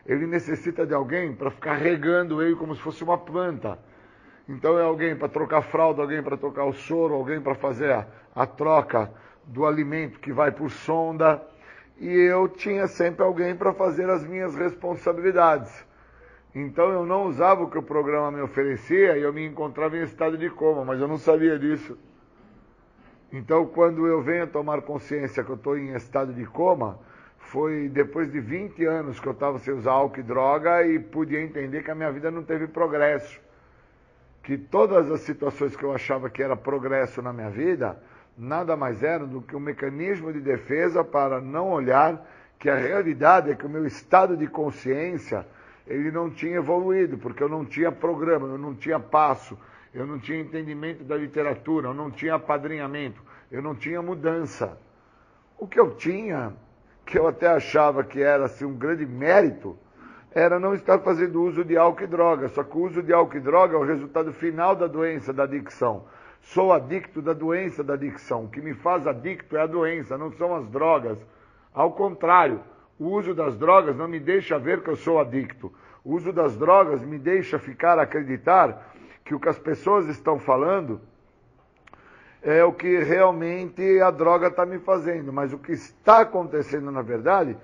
ele necessita de alguém para ficar regando ele como se fosse uma planta. Então é alguém para trocar fralda, alguém para trocar o soro, alguém para fazer a, a troca do alimento que vai por sonda. e eu tinha sempre alguém para fazer as minhas responsabilidades. Então eu não usava o que o programa me oferecia e eu me encontrava em estado de coma, mas eu não sabia disso. Então quando eu venho tomar consciência que eu estou em estado de coma, foi depois de 20 anos que eu estava sem usar álcool e droga e pude entender que a minha vida não teve progresso. Que todas as situações que eu achava que era progresso na minha vida, nada mais eram do que um mecanismo de defesa para não olhar que a realidade é que o meu estado de consciência ele não tinha evoluído, porque eu não tinha programa, eu não tinha passo, eu não tinha entendimento da literatura, eu não tinha apadrinhamento, eu não tinha mudança. O que eu tinha, que eu até achava que era assim, um grande mérito, era não estar fazendo uso de álcool e droga. Só que o uso de álcool e droga é o resultado final da doença da adicção. Sou adicto da doença da adicção. O que me faz adicto é a doença, não são as drogas. Ao contrário, o uso das drogas não me deixa ver que eu sou adicto. O uso das drogas me deixa ficar a acreditar que o que as pessoas estão falando é o que realmente a droga está me fazendo. Mas o que está acontecendo, na verdade,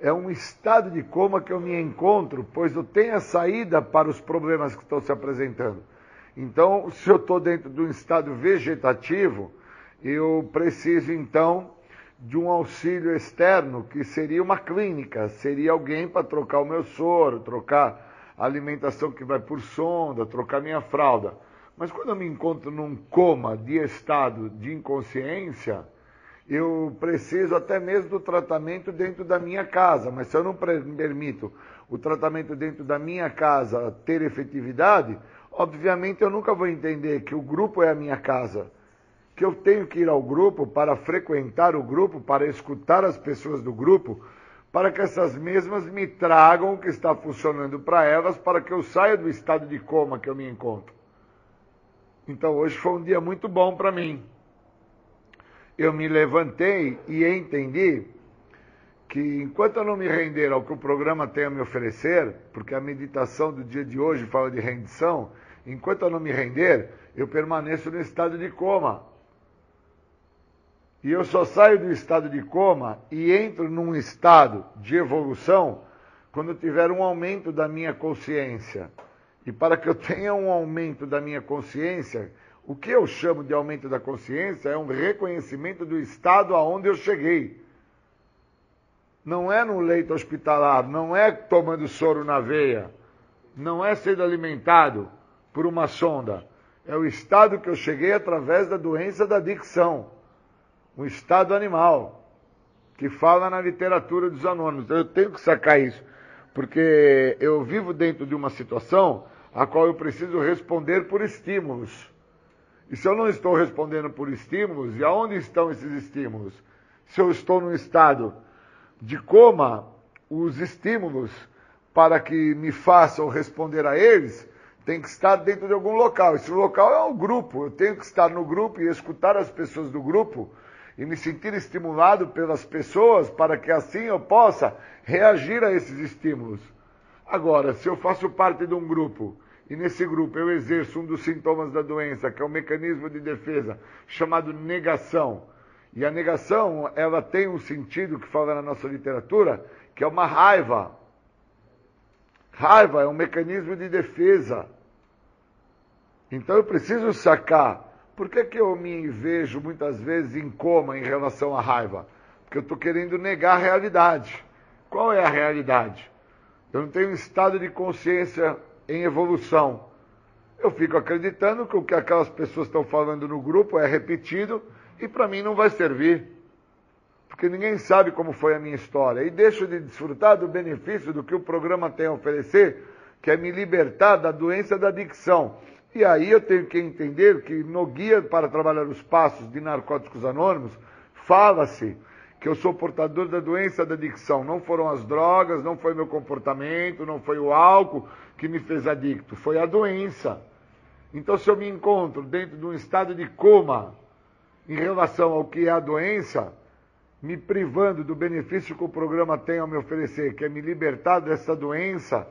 é um estado de coma que eu me encontro, pois eu tenho a saída para os problemas que estão se apresentando. Então, se eu estou dentro de um estado vegetativo, eu preciso então de um auxílio externo, que seria uma clínica, seria alguém para trocar o meu soro, trocar a alimentação que vai por sonda, trocar minha fralda. Mas quando eu me encontro num coma de estado de inconsciência, eu preciso até mesmo do tratamento dentro da minha casa, mas se eu não permito o tratamento dentro da minha casa ter efetividade, obviamente eu nunca vou entender que o grupo é a minha casa que eu tenho que ir ao grupo para frequentar o grupo, para escutar as pessoas do grupo, para que essas mesmas me tragam o que está funcionando para elas, para que eu saia do estado de coma que eu me encontro. Então hoje foi um dia muito bom para mim. Eu me levantei e entendi que enquanto eu não me render ao que o programa tem a me oferecer, porque a meditação do dia de hoje fala de rendição, enquanto eu não me render, eu permaneço no estado de coma. E eu só saio do estado de coma e entro num estado de evolução quando tiver um aumento da minha consciência. E para que eu tenha um aumento da minha consciência, o que eu chamo de aumento da consciência é um reconhecimento do estado aonde eu cheguei. Não é no leito hospitalar, não é tomando soro na veia, não é sendo alimentado por uma sonda. É o estado que eu cheguei através da doença da adicção um estado animal, que fala na literatura dos anônimos. Eu tenho que sacar isso, porque eu vivo dentro de uma situação a qual eu preciso responder por estímulos. E se eu não estou respondendo por estímulos, e aonde estão esses estímulos? Se eu estou num estado de coma, os estímulos para que me façam responder a eles tem que estar dentro de algum local. Esse local é o grupo. Eu tenho que estar no grupo e escutar as pessoas do grupo e me sentir estimulado pelas pessoas para que assim eu possa reagir a esses estímulos. Agora, se eu faço parte de um grupo e nesse grupo eu exerço um dos sintomas da doença, que é o mecanismo de defesa chamado negação, e a negação, ela tem um sentido que fala na nossa literatura, que é uma raiva. Raiva é um mecanismo de defesa. Então eu preciso sacar por que, que eu me vejo muitas vezes em coma em relação à raiva? Porque eu estou querendo negar a realidade. Qual é a realidade? Eu não tenho um estado de consciência em evolução. Eu fico acreditando que o que aquelas pessoas estão falando no grupo é repetido e para mim não vai servir. Porque ninguém sabe como foi a minha história. E deixo de desfrutar do benefício do que o programa tem a oferecer, que é me libertar da doença da adicção. E aí eu tenho que entender que no guia para trabalhar os passos de narcóticos anônimos, fala-se que eu sou portador da doença da adicção. Não foram as drogas, não foi meu comportamento, não foi o álcool que me fez adicto, foi a doença. Então, se eu me encontro dentro de um estado de coma em relação ao que é a doença, me privando do benefício que o programa tem a me oferecer, que é me libertar dessa doença,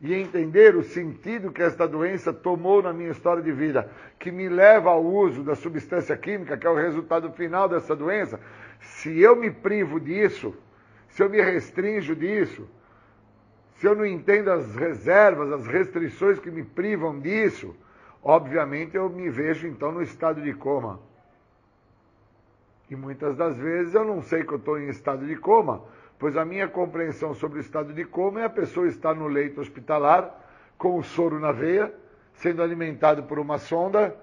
e entender o sentido que esta doença tomou na minha história de vida, que me leva ao uso da substância química, que é o resultado final dessa doença, se eu me privo disso, se eu me restringo disso, se eu não entendo as reservas, as restrições que me privam disso, obviamente eu me vejo então no estado de coma. E muitas das vezes eu não sei que eu estou em estado de coma, pois a minha compreensão sobre o estado de coma é a pessoa estar no leito hospitalar, com o soro na veia, sendo alimentado por uma sonda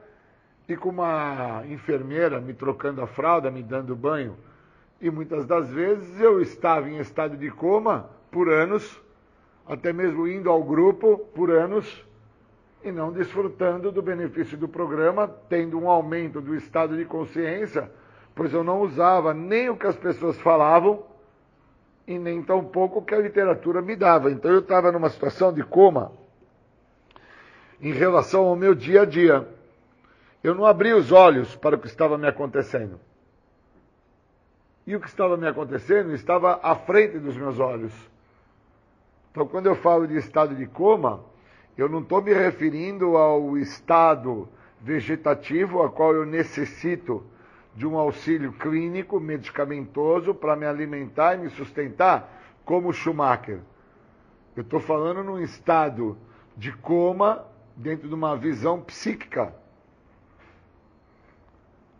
e com uma enfermeira me trocando a fralda, me dando banho. E muitas das vezes eu estava em estado de coma por anos, até mesmo indo ao grupo por anos e não desfrutando do benefício do programa, tendo um aumento do estado de consciência, pois eu não usava nem o que as pessoas falavam e nem tampouco o que a literatura me dava. Então eu estava numa situação de coma em relação ao meu dia a dia. Eu não abri os olhos para o que estava me acontecendo. E o que estava me acontecendo estava à frente dos meus olhos. Então, quando eu falo de estado de coma, eu não estou me referindo ao estado vegetativo a qual eu necessito de um auxílio clínico, medicamentoso, para me alimentar e me sustentar, como Schumacher. Eu estou falando num estado de coma dentro de uma visão psíquica.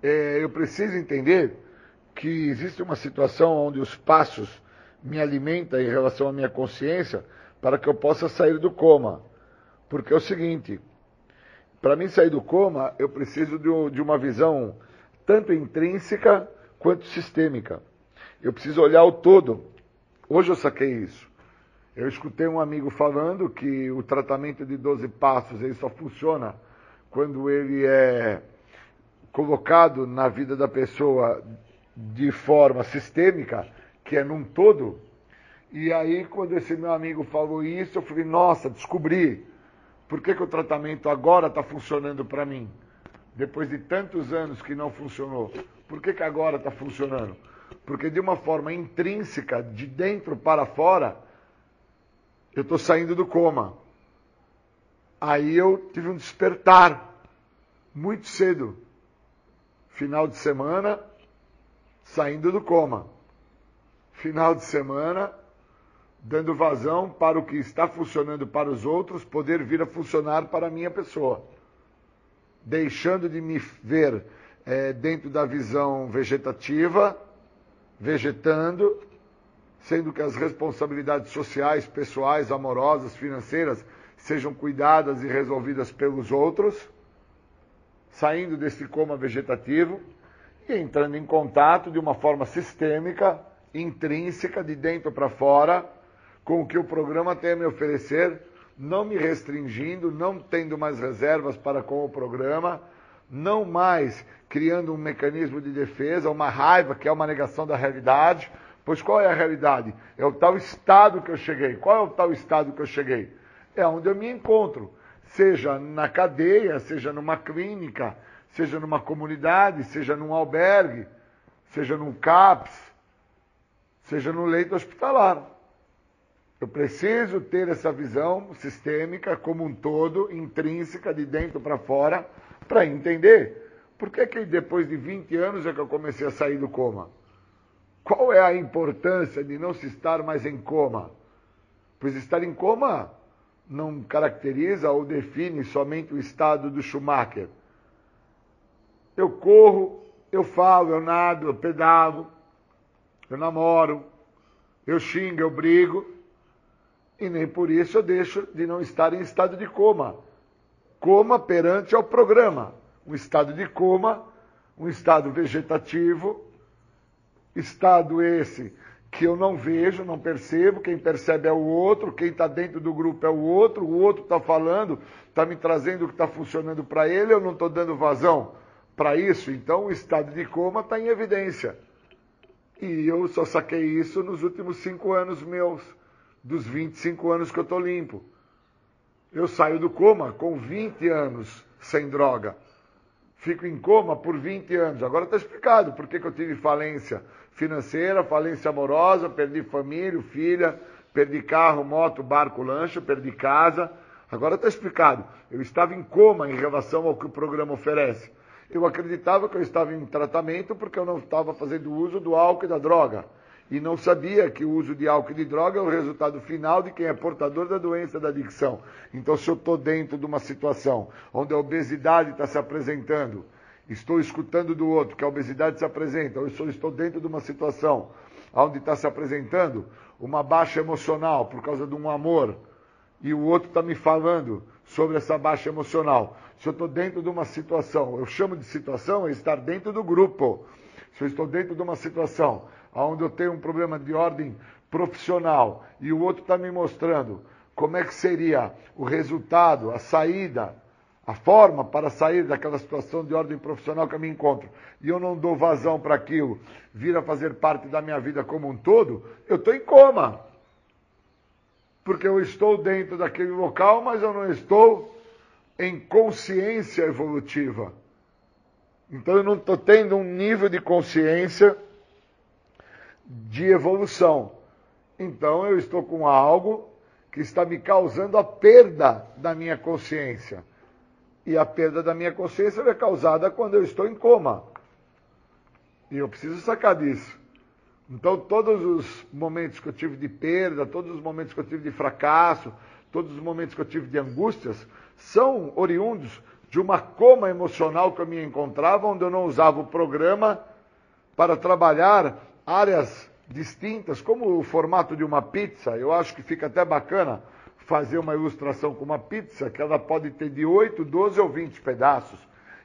É, eu preciso entender que existe uma situação onde os passos me alimentam em relação à minha consciência para que eu possa sair do coma. Porque é o seguinte, para mim sair do coma, eu preciso de, de uma visão tanto intrínseca quanto sistêmica. Eu preciso olhar o todo. Hoje eu saquei isso. Eu escutei um amigo falando que o tratamento de 12 passos ele só funciona quando ele é colocado na vida da pessoa de forma sistêmica, que é num todo. E aí, quando esse meu amigo falou isso, eu falei: nossa, descobri. Por que, que o tratamento agora está funcionando para mim? Depois de tantos anos que não funcionou. Por que, que agora está funcionando? Porque de uma forma intrínseca, de dentro para fora, eu estou saindo do coma. Aí eu tive um despertar muito cedo. Final de semana, saindo do coma. Final de semana, dando vazão para o que está funcionando para os outros, poder vir a funcionar para a minha pessoa. Deixando de me ver é, dentro da visão vegetativa, vegetando, sendo que as responsabilidades sociais, pessoais, amorosas, financeiras sejam cuidadas e resolvidas pelos outros, saindo desse coma vegetativo e entrando em contato de uma forma sistêmica, intrínseca, de dentro para fora, com o que o programa tem a me oferecer, não me restringindo, não tendo mais reservas para com o programa, não mais criando um mecanismo de defesa, uma raiva que é uma negação da realidade, Pois qual é a realidade? É o tal estado que eu cheguei. Qual é o tal estado que eu cheguei? É onde eu me encontro, seja na cadeia, seja numa clínica, seja numa comunidade, seja num albergue, seja num CAPS, seja no leito hospitalar. Eu preciso ter essa visão sistêmica como um todo, intrínseca, de dentro para fora, para entender por que, que depois de 20 anos é que eu comecei a sair do coma. Qual é a importância de não se estar mais em coma? Pois estar em coma não caracteriza ou define somente o estado do Schumacher. Eu corro, eu falo, eu nado, eu pedalo, eu namoro, eu xingo, eu brigo, e nem por isso eu deixo de não estar em estado de coma. Coma perante ao programa. Um estado de coma, um estado vegetativo, Estado esse que eu não vejo, não percebo, quem percebe é o outro, quem está dentro do grupo é o outro, o outro está falando, está me trazendo o que está funcionando para ele, eu não estou dando vazão para isso, então o estado de coma está em evidência. E eu só saquei isso nos últimos cinco anos meus, dos 25 anos que eu estou limpo. Eu saio do coma com 20 anos sem droga. Fico em coma por 20 anos. Agora está explicado por que, que eu tive falência financeira, falência amorosa, perdi família, filha, perdi carro, moto, barco, lancha, perdi casa. Agora está explicado. Eu estava em coma em relação ao que o programa oferece. Eu acreditava que eu estava em tratamento porque eu não estava fazendo uso do álcool e da droga. E não sabia que o uso de álcool e de droga é o resultado final de quem é portador da doença da adicção. Então, se eu estou dentro de uma situação onde a obesidade está se apresentando, estou escutando do outro que a obesidade se apresenta, ou eu estou dentro de uma situação onde está se apresentando uma baixa emocional por causa de um amor, e o outro está me falando sobre essa baixa emocional. Se eu estou dentro de uma situação, eu chamo de situação é estar dentro do grupo. Se eu estou dentro de uma situação onde eu tenho um problema de ordem profissional e o outro está me mostrando como é que seria o resultado, a saída, a forma para sair daquela situação de ordem profissional que eu me encontro, e eu não dou vazão para aquilo, vir a fazer parte da minha vida como um todo, eu estou em coma. Porque eu estou dentro daquele local, mas eu não estou em consciência evolutiva. Então eu não estou tendo um nível de consciência de evolução. Então eu estou com algo que está me causando a perda da minha consciência. E a perda da minha consciência é causada quando eu estou em coma. E eu preciso sacar disso. Então, todos os momentos que eu tive de perda, todos os momentos que eu tive de fracasso, todos os momentos que eu tive de angústias, são oriundos de uma coma emocional que eu me encontrava, onde eu não usava o programa para trabalhar áreas distintas, como o formato de uma pizza. Eu acho que fica até bacana fazer uma ilustração com uma pizza, que ela pode ter de 8, 12 ou 20 pedaços.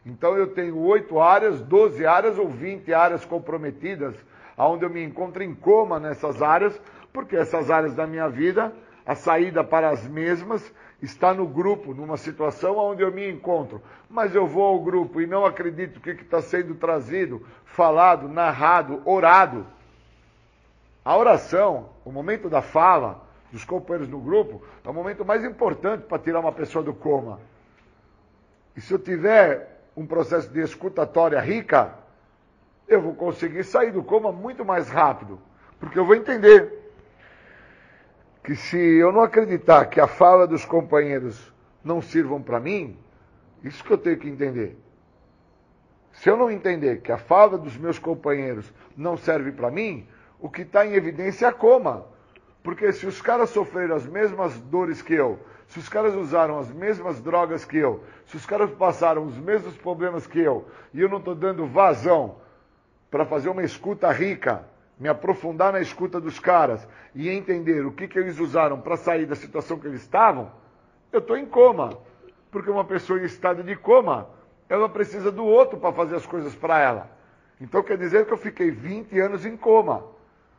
Então eu tenho 8 áreas, 12 áreas ou 20 áreas comprometidas, onde eu me encontro em coma nessas áreas, porque essas áreas da minha vida, a saída para as mesmas está no grupo, numa situação onde eu me encontro. Mas eu vou ao grupo e não acredito que está sendo trazido, falado, narrado, orado. A oração, o momento da fala dos companheiros do grupo, é o momento mais importante para tirar uma pessoa do coma. E se eu tiver um processo de escutatória rica, eu vou conseguir sair do coma muito mais rápido. Porque eu vou entender que se eu não acreditar que a fala dos companheiros não sirvam para mim, isso que eu tenho que entender. Se eu não entender que a fala dos meus companheiros não serve para mim, o que está em evidência é a coma. Porque se os caras sofreram as mesmas dores que eu, se os caras usaram as mesmas drogas que eu, se os caras passaram os mesmos problemas que eu, e eu não estou dando vazão para fazer uma escuta rica, me aprofundar na escuta dos caras e entender o que, que eles usaram para sair da situação que eles estavam, eu estou em coma. Porque uma pessoa em estado de coma, ela precisa do outro para fazer as coisas para ela. Então quer dizer que eu fiquei 20 anos em coma.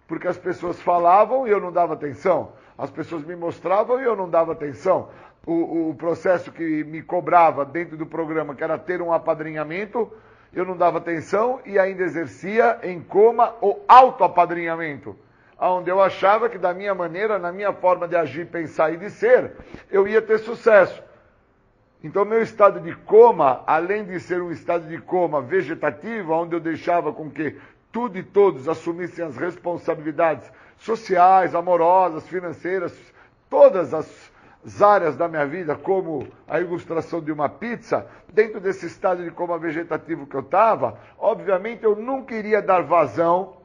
Porque as pessoas falavam e eu não dava atenção. As pessoas me mostravam e eu não dava atenção. O, o processo que me cobrava dentro do programa, que era ter um apadrinhamento, eu não dava atenção e ainda exercia em coma o autoapadrinhamento, onde eu achava que da minha maneira, na minha forma de agir, pensar e de ser, eu ia ter sucesso. Então, meu estado de coma, além de ser um estado de coma vegetativo, onde eu deixava com que tudo e todos assumissem as responsabilidades sociais, amorosas, financeiras, todas as áreas da minha vida, como a ilustração de uma pizza, dentro desse estado de coma vegetativo que eu estava, obviamente eu nunca iria dar vazão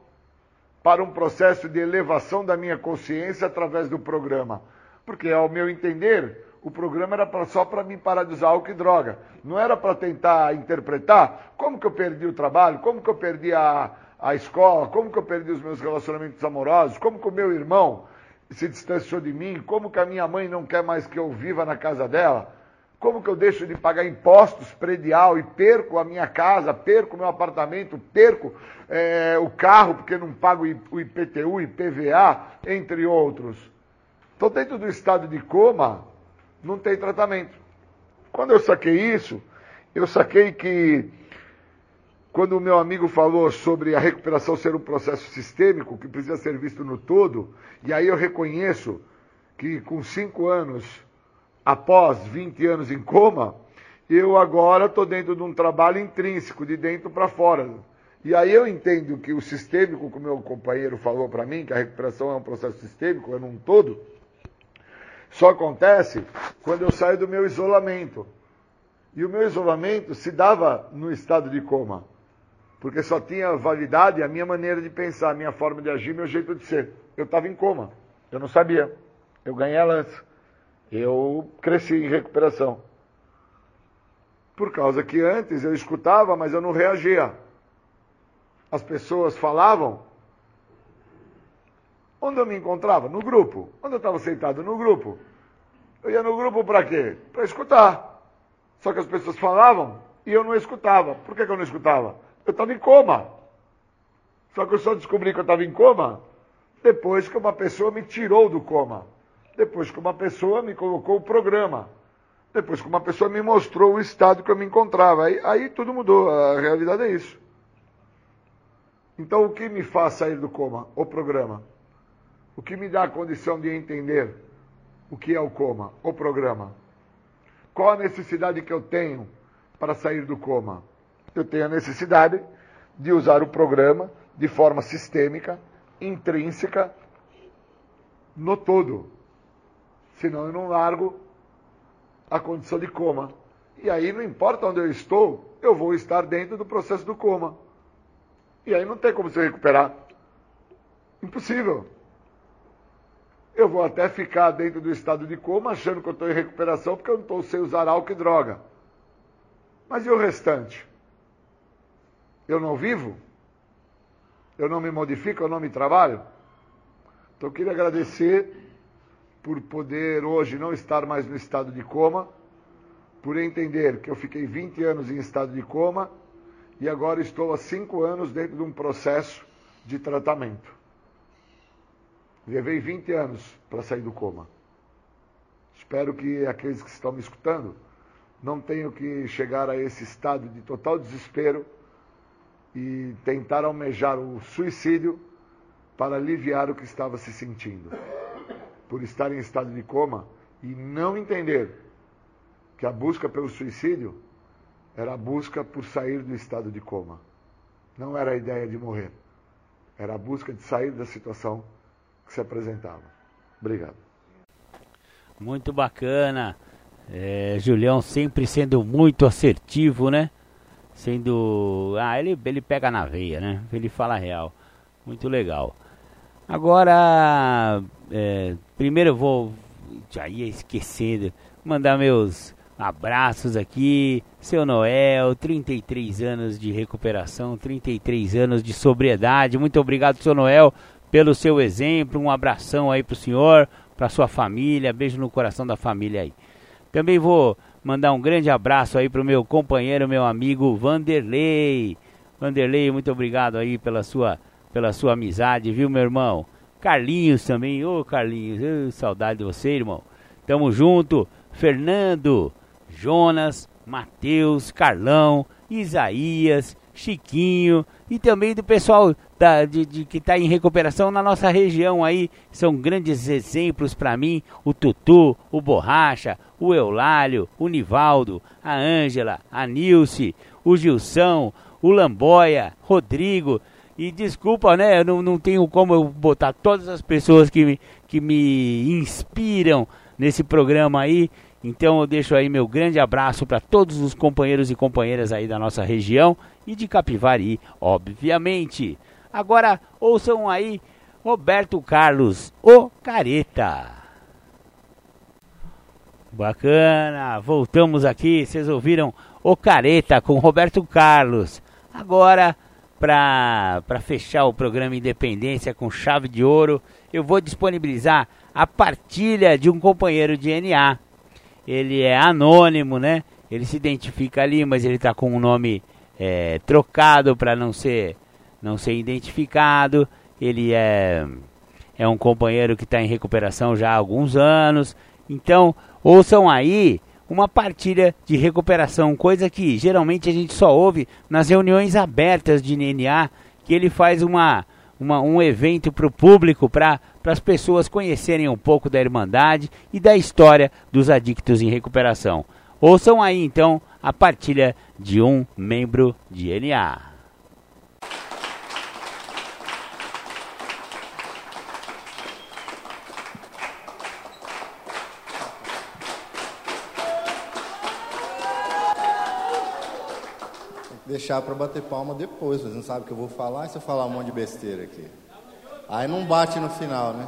para um processo de elevação da minha consciência através do programa. Porque, ao meu entender, o programa era só para mim parar de usar álcool e droga. Não era para tentar interpretar como que eu perdi o trabalho, como que eu perdi a, a escola, como que eu perdi os meus relacionamentos amorosos, como que o meu irmão se distanciou de mim, como que a minha mãe não quer mais que eu viva na casa dela, como que eu deixo de pagar impostos predial e perco a minha casa, perco o meu apartamento, perco é, o carro porque não pago o IPTU, IPVA, entre outros. Estou dentro do estado de coma, não tem tratamento. Quando eu saquei isso, eu saquei que quando o meu amigo falou sobre a recuperação ser um processo sistêmico, que precisa ser visto no todo, e aí eu reconheço que com cinco anos, após 20 anos em coma, eu agora estou dentro de um trabalho intrínseco, de dentro para fora. E aí eu entendo que o sistêmico, como meu companheiro falou para mim, que a recuperação é um processo sistêmico, é num todo, só acontece quando eu saio do meu isolamento. E o meu isolamento se dava no estado de coma. Porque só tinha validade a minha maneira de pensar, a minha forma de agir, meu jeito de ser. Eu estava em coma. Eu não sabia. Eu ganhei ela antes. Eu cresci em recuperação. Por causa que antes eu escutava, mas eu não reagia. As pessoas falavam. Onde eu me encontrava? No grupo. Onde eu estava sentado? No grupo. Eu ia no grupo para quê? Para escutar. Só que as pessoas falavam e eu não escutava. Por que, que eu não escutava? Eu estava em coma. Só que eu só descobri que eu estava em coma depois que uma pessoa me tirou do coma. Depois que uma pessoa me colocou o programa. Depois que uma pessoa me mostrou o estado que eu me encontrava. Aí, aí tudo mudou. A realidade é isso. Então, o que me faz sair do coma? O programa. O que me dá a condição de entender o que é o coma? O programa. Qual a necessidade que eu tenho para sair do coma? Eu tenho a necessidade de usar o programa de forma sistêmica, intrínseca, no todo. Senão eu não largo a condição de coma. E aí não importa onde eu estou, eu vou estar dentro do processo do coma. E aí não tem como se recuperar. Impossível. Eu vou até ficar dentro do estado de coma achando que eu estou em recuperação porque eu não estou sem usar álcool e droga. Mas e o restante? Eu não vivo? Eu não me modifico? Eu não me trabalho? Então eu queria agradecer por poder hoje não estar mais no estado de coma, por entender que eu fiquei 20 anos em estado de coma e agora estou há 5 anos dentro de um processo de tratamento. Levei 20 anos para sair do coma. Espero que aqueles que estão me escutando não tenham que chegar a esse estado de total desespero e tentar almejar o suicídio para aliviar o que estava se sentindo por estar em estado de coma e não entender que a busca pelo suicídio era a busca por sair do estado de coma. Não era a ideia de morrer. Era a busca de sair da situação que se apresentava. Obrigado. Muito bacana. É, Julião sempre sendo muito assertivo, né? Sendo. Ah, ele, ele pega na veia, né? Ele fala real. Muito legal. Agora, é, primeiro eu vou, já ia esquecendo, mandar meus abraços aqui. Seu Noel, 33 anos de recuperação, 33 anos de sobriedade. Muito obrigado, seu Noel, pelo seu exemplo. Um abração aí pro senhor, pra sua família. Beijo no coração da família aí. Também vou mandar um grande abraço aí pro meu companheiro, meu amigo Vanderlei. Vanderlei, muito obrigado aí pela sua pela sua amizade, viu, meu irmão? Carlinhos também, ô Carlinhos, saudade de você, irmão. Tamo junto. Fernando, Jonas, Matheus, Carlão, Isaías, Chiquinho e também do pessoal da, de, de, que está em recuperação na nossa região aí. São grandes exemplos para mim: o Tutu, o Borracha, o Eulálio, o Nivaldo, a Ângela, a Nilce, o Gilson, o Lamboia, Rodrigo. E desculpa, né? Eu não, não tenho como eu botar todas as pessoas que me, que me inspiram nesse programa aí. Então eu deixo aí meu grande abraço para todos os companheiros e companheiras aí da nossa região e de Capivari, obviamente. Agora ouçam aí Roberto Carlos, o Careta. Bacana, voltamos aqui, vocês ouviram o Careta com Roberto Carlos. Agora para fechar o programa Independência com chave de ouro, eu vou disponibilizar a partilha de um companheiro de NA. Ele é anônimo, né? Ele se identifica ali, mas ele está com um nome é, trocado para não ser, não ser identificado. Ele é, é um companheiro que está em recuperação já há alguns anos. Então, ouçam aí uma partilha de recuperação, coisa que geralmente a gente só ouve nas reuniões abertas de NNA, que ele faz uma, uma um evento para o público, para as pessoas conhecerem um pouco da Irmandade e da história dos adictos em recuperação. Ouçam aí então a partilha de um membro de NA. deixar para bater palma depois. Vocês não sabem o que eu vou falar e se eu falar um monte de besteira aqui. Aí não bate no final, né?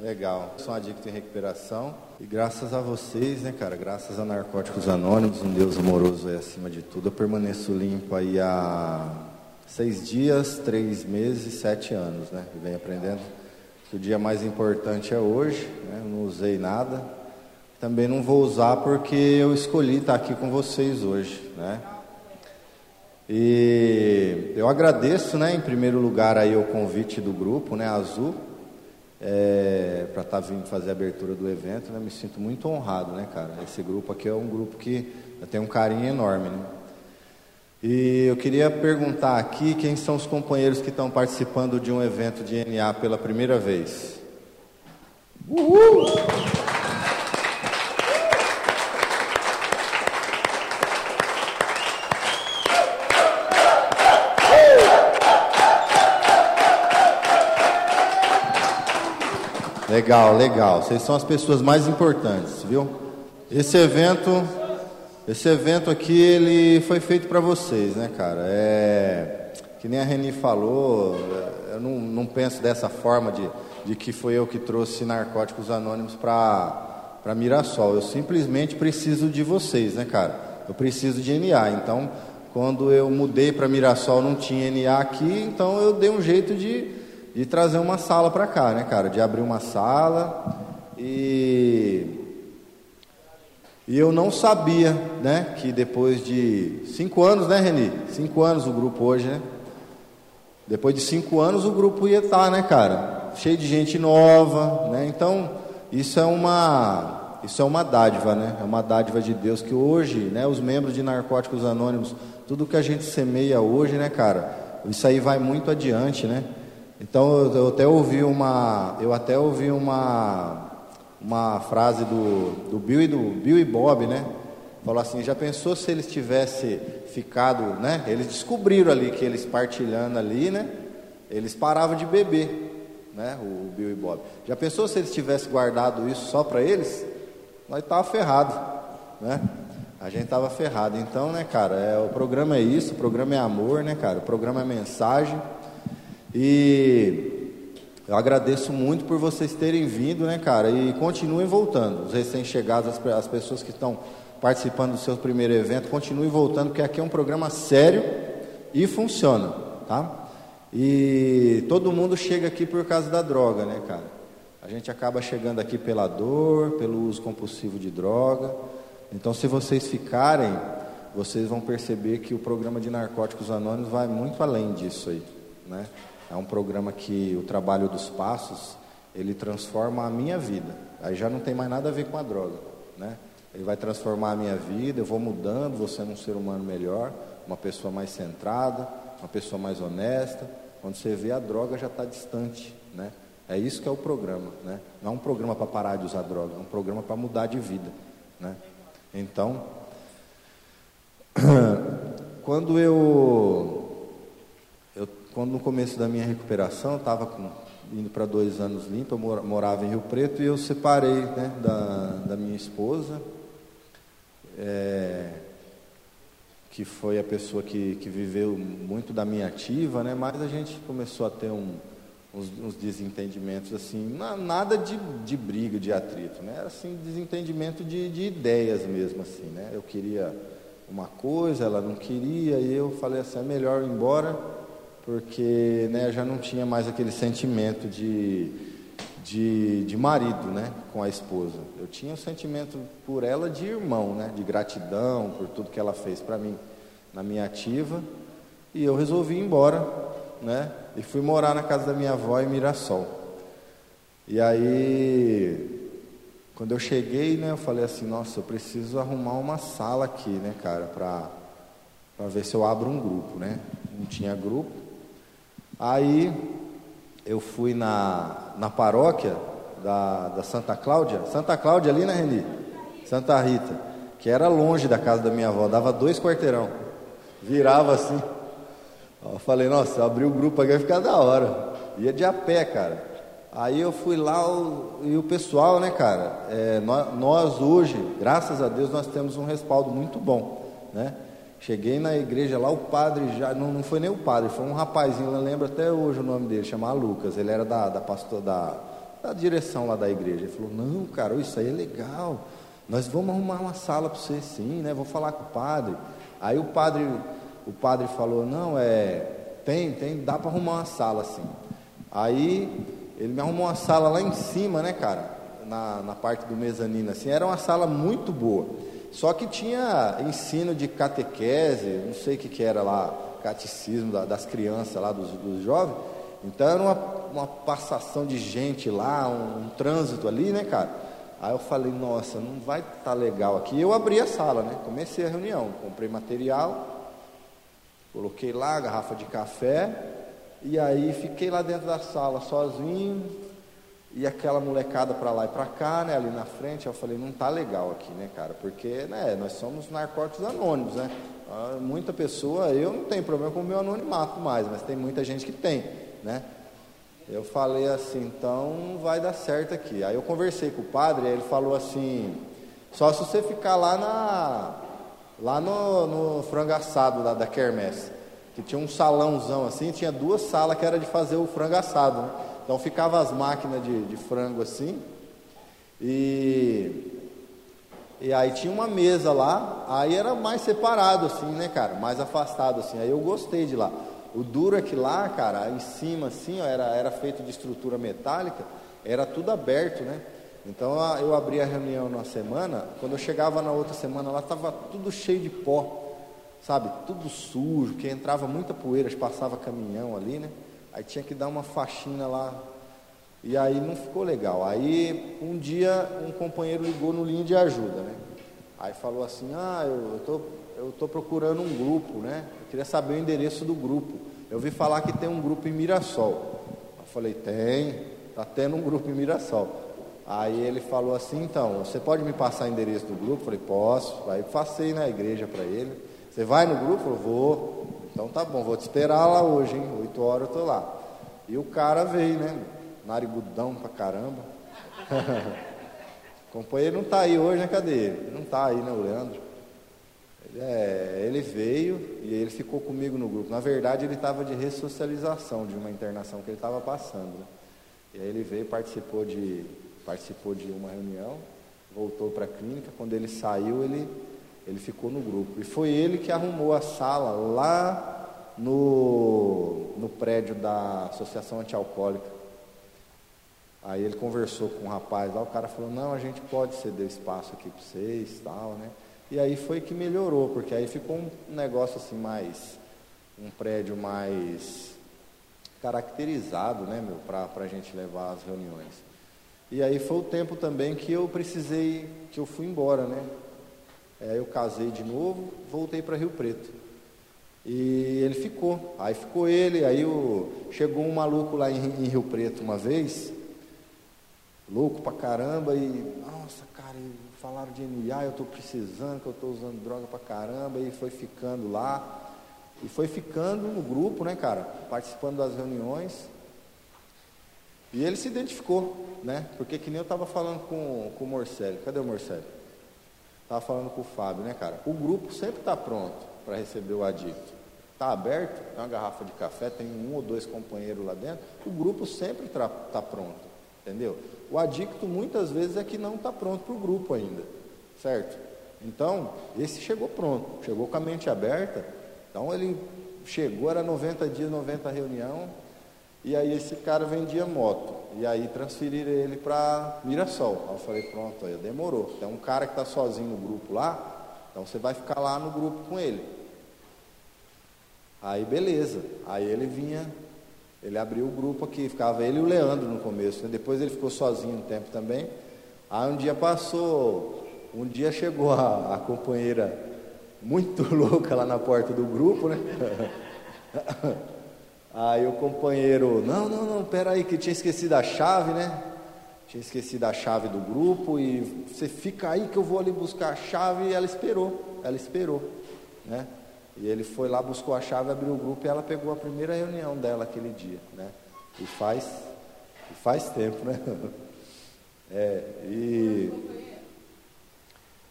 Legal. Sou um adicto em recuperação. E graças a vocês, né, cara? Graças a Narcóticos Anônimos, um Deus amoroso aí acima de tudo, eu permaneço limpo aí há seis dias, três meses, sete anos, né? E venho aprendendo que o dia mais importante é hoje, né? Eu não usei nada. Também não vou usar porque eu escolhi estar aqui com vocês hoje, né? E eu agradeço, né, em primeiro lugar aí o convite do grupo, né, Azul, é, para estar tá vindo fazer a abertura do evento, né? Me sinto muito honrado, né, cara? Esse grupo aqui é um grupo que eu tenho um carinho enorme, né? E eu queria perguntar aqui quem são os companheiros que estão participando de um evento de NA pela primeira vez. Uhul! Legal, legal. Vocês são as pessoas mais importantes, viu? Esse evento, esse evento aqui, ele foi feito para vocês, né, cara? É que nem a Reni falou. Eu não, não penso dessa forma de, de que foi eu que trouxe narcóticos anônimos para para Mirassol. Eu simplesmente preciso de vocês, né, cara? Eu preciso de NA. Então, quando eu mudei para Mirassol, não tinha NA aqui, então eu dei um jeito de de trazer uma sala para cá, né, cara? De abrir uma sala e e eu não sabia, né, que depois de cinco anos, né, Reni? Cinco anos o grupo hoje, né? Depois de cinco anos o grupo ia estar, tá, né, cara? Cheio de gente nova, né? Então isso é uma isso é uma dádiva, né? É uma dádiva de Deus que hoje, né, os membros de Narcóticos Anônimos, tudo que a gente semeia hoje, né, cara? Isso aí vai muito adiante, né? Então eu até ouvi uma, eu até ouvi uma, uma frase do, do Bill e do Bill e Bob, né? Falou assim, já pensou se eles tivessem ficado, né? Eles descobriram ali que eles partilhando ali, né? Eles paravam de beber, né? O Bill e Bob. Já pensou se eles tivessem guardado isso só para eles? Nós tava ferrado, né? A gente tava ferrado. Então, né, cara? É, o programa é isso. O programa é amor, né, cara? O programa é mensagem. E eu agradeço muito por vocês terem vindo, né, cara? E continuem voltando. Os recém-chegados, as, as pessoas que estão participando do seu primeiro evento, continuem voltando, porque aqui é um programa sério e funciona, tá? E todo mundo chega aqui por causa da droga, né, cara? A gente acaba chegando aqui pela dor, pelo uso compulsivo de droga. Então, se vocês ficarem, vocês vão perceber que o programa de Narcóticos Anônimos vai muito além disso aí, né? É um programa que o trabalho dos passos, ele transforma a minha vida. Aí já não tem mais nada a ver com a droga, né? Ele vai transformar a minha vida, eu vou mudando, vou sendo um ser humano melhor, uma pessoa mais centrada, uma pessoa mais honesta. Quando você vê a droga já está distante, né? É isso que é o programa, né? Não é um programa para parar de usar droga, é um programa para mudar de vida, né? Então, *clears throat* quando eu quando no começo da minha recuperação, estava indo para dois anos limpo, eu morava em Rio Preto e eu separei né, da, da minha esposa, é, que foi a pessoa que, que viveu muito da minha ativa, né, mas a gente começou a ter um, uns, uns, desentendimentos assim, nada de, de briga, de atrito, né, era assim, desentendimento de, de ideias mesmo assim, né, eu queria uma coisa, ela não queria, e eu falei assim, é melhor ir embora porque né, já não tinha mais aquele sentimento de, de, de marido né, com a esposa. Eu tinha o um sentimento por ela de irmão, né, de gratidão por tudo que ela fez para mim na minha ativa. E eu resolvi ir embora né, e fui morar na casa da minha avó em Mirassol. E aí, quando eu cheguei, né, eu falei assim: nossa, eu preciso arrumar uma sala aqui, né, cara, para ver se eu abro um grupo, né? Não tinha grupo. Aí eu fui na, na paróquia da, da Santa Cláudia, Santa Cláudia ali, né, Reni? Santa Rita, que era longe da casa da minha avó, dava dois quarteirão. Virava assim. Eu falei, nossa, abri o grupo aqui vai ficar da hora. Ia de a pé, cara. Aí eu fui lá o, e o pessoal, né, cara? É, nós, nós, hoje, graças a Deus, nós temos um respaldo muito bom, né? Cheguei na igreja lá, o padre já. Não, não foi nem o padre, foi um rapazinho, eu lembro até hoje o nome dele, chamava Lucas. Ele era da, da pastor da, da direção lá da igreja. Ele falou: Não, cara, isso aí é legal. Nós vamos arrumar uma sala para você sim, né? Vou falar com o padre. Aí o padre, o padre falou: Não, é. Tem, tem, dá para arrumar uma sala assim. Aí ele me arrumou uma sala lá em cima, né, cara? Na, na parte do mezanino, assim. Era uma sala muito boa. Só que tinha ensino de catequese, não sei o que, que era lá, catecismo da, das crianças lá, dos, dos jovens. Então era uma, uma passação de gente lá, um, um trânsito ali, né, cara? Aí eu falei, nossa, não vai estar tá legal aqui. Eu abri a sala, né? Comecei a reunião, comprei material, coloquei lá a garrafa de café, e aí fiquei lá dentro da sala sozinho, e aquela molecada para lá e para cá, né, ali na frente, eu falei, não tá legal aqui, né, cara? Porque, né, nós somos narcóticos anônimos, né? Ah, muita pessoa, eu não tenho problema com o meu anonimato mais, mas tem muita gente que tem, né? Eu falei assim, então vai dar certo aqui. Aí eu conversei com o padre, aí ele falou assim, só se você ficar lá na lá no, no frango assado da, da Kermesse, que tinha um salãozão assim, tinha duas salas que era de fazer o frango assado, né? Então ficava as máquinas de, de frango assim, e, e aí tinha uma mesa lá, aí era mais separado assim, né, cara? Mais afastado assim. Aí eu gostei de lá. O duro é que lá, cara, em cima assim, ó, era, era feito de estrutura metálica, era tudo aberto, né? Então eu abri a reunião na semana, quando eu chegava na outra semana lá estava tudo cheio de pó, sabe? Tudo sujo, que entrava muita poeira, passava caminhão ali, né? Aí tinha que dar uma faxina lá. E aí não ficou legal. Aí um dia um companheiro ligou no linha de ajuda, né? Aí falou assim: Ah, eu, tô, eu tô procurando um grupo, né? Eu queria saber o endereço do grupo. Eu ouvi falar que tem um grupo em Mirassol. Eu falei: Tem, tá tendo um grupo em Mirassol. Aí ele falou assim: Então, você pode me passar o endereço do grupo? Eu falei: Posso. Aí passei na igreja para ele. Você vai no grupo? Eu vou. Então tá bom, vou te esperar lá hoje, hein? Oito horas eu tô lá. E o cara veio, né? Narigudão pra caramba. o *laughs* companheiro não tá aí hoje, né? Cadê ele? Não tá aí, né, o Leandro? Ele, é, ele veio e ele ficou comigo no grupo. Na verdade, ele estava de ressocialização de uma internação que ele estava passando. Né? E aí ele veio, participou de, participou de uma reunião, voltou para a clínica. Quando ele saiu, ele ele ficou no grupo. E foi ele que arrumou a sala lá no, no prédio da Associação Antialcoólica. Aí ele conversou com o rapaz lá, o cara falou, não, a gente pode ceder espaço aqui para vocês tal, né? E aí foi que melhorou, porque aí ficou um negócio assim mais, um prédio mais caracterizado, né, meu, para a gente levar as reuniões. E aí foi o tempo também que eu precisei, que eu fui embora, né? É, eu casei de novo, voltei para Rio Preto. E ele ficou. Aí ficou ele, aí o, chegou um maluco lá em, em, Rio Preto uma vez, louco pra caramba, e nossa, cara, falaram de NA, eu estou precisando, que eu estou usando droga pra caramba, e foi ficando lá. E foi ficando no grupo, né, cara, participando das reuniões. E ele se identificou, né? Porque que nem eu estava falando com, com o Morcelli. Cadê o Morcelli? Estava falando com o Fábio, né, cara? O grupo sempre está pronto para receber o adicto. Está aberto, tem uma garrafa de café, tem um ou dois companheiros lá dentro. O grupo sempre está tá pronto, entendeu? O adicto muitas vezes é que não está pronto para o grupo ainda, certo? Então, esse chegou pronto, chegou com a mente aberta. Então, ele chegou, era 90 dias, 90 reunião, e aí esse cara vendia moto. E aí transferiram ele para Mirassol. Aí eu falei, pronto, aí demorou. Tem um cara que está sozinho no grupo lá, então você vai ficar lá no grupo com ele. Aí beleza. Aí ele vinha, ele abriu o grupo aqui, ficava ele e o Leandro no começo. Né? Depois ele ficou sozinho um tempo também. Aí um dia passou, um dia chegou a, a companheira muito *laughs* louca lá na porta do grupo, né? *laughs* Aí o companheiro, não, não, não, pera aí, que tinha esquecido a chave, né? Tinha esquecido a chave do grupo e você fica aí que eu vou ali buscar a chave e ela esperou, ela esperou, né? E ele foi lá, buscou a chave, abriu o grupo e ela pegou a primeira reunião dela aquele dia, né? E faz, faz tempo, né? *laughs* É, e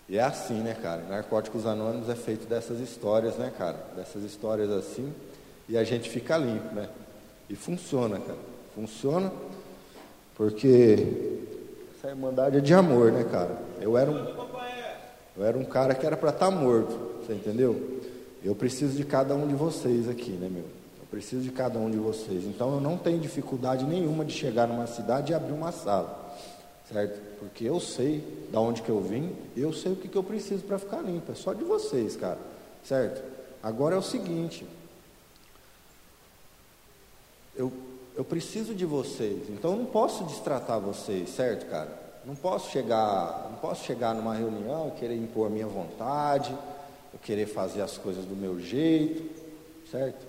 E é assim, né, cara? Narcóticos Anônimos é feito dessas histórias, né, cara? Dessas histórias assim. E a gente fica limpo, né? E funciona, cara. Funciona porque essa irmandade é de amor, né, cara? Eu era um, eu era um cara que era para estar tá morto, você entendeu? Eu preciso de cada um de vocês aqui, né, meu? Eu preciso de cada um de vocês. Então eu não tenho dificuldade nenhuma de chegar numa cidade e abrir uma sala, certo? Porque eu sei da onde que eu vim, eu sei o que, que eu preciso para ficar limpo. É só de vocês, cara, certo? Agora é o seguinte, eu eu preciso de vocês, então eu não posso destratar vocês, certo, cara? Não posso chegar, não posso chegar numa reunião e querer impor a minha vontade, eu querer fazer as coisas do meu jeito, certo?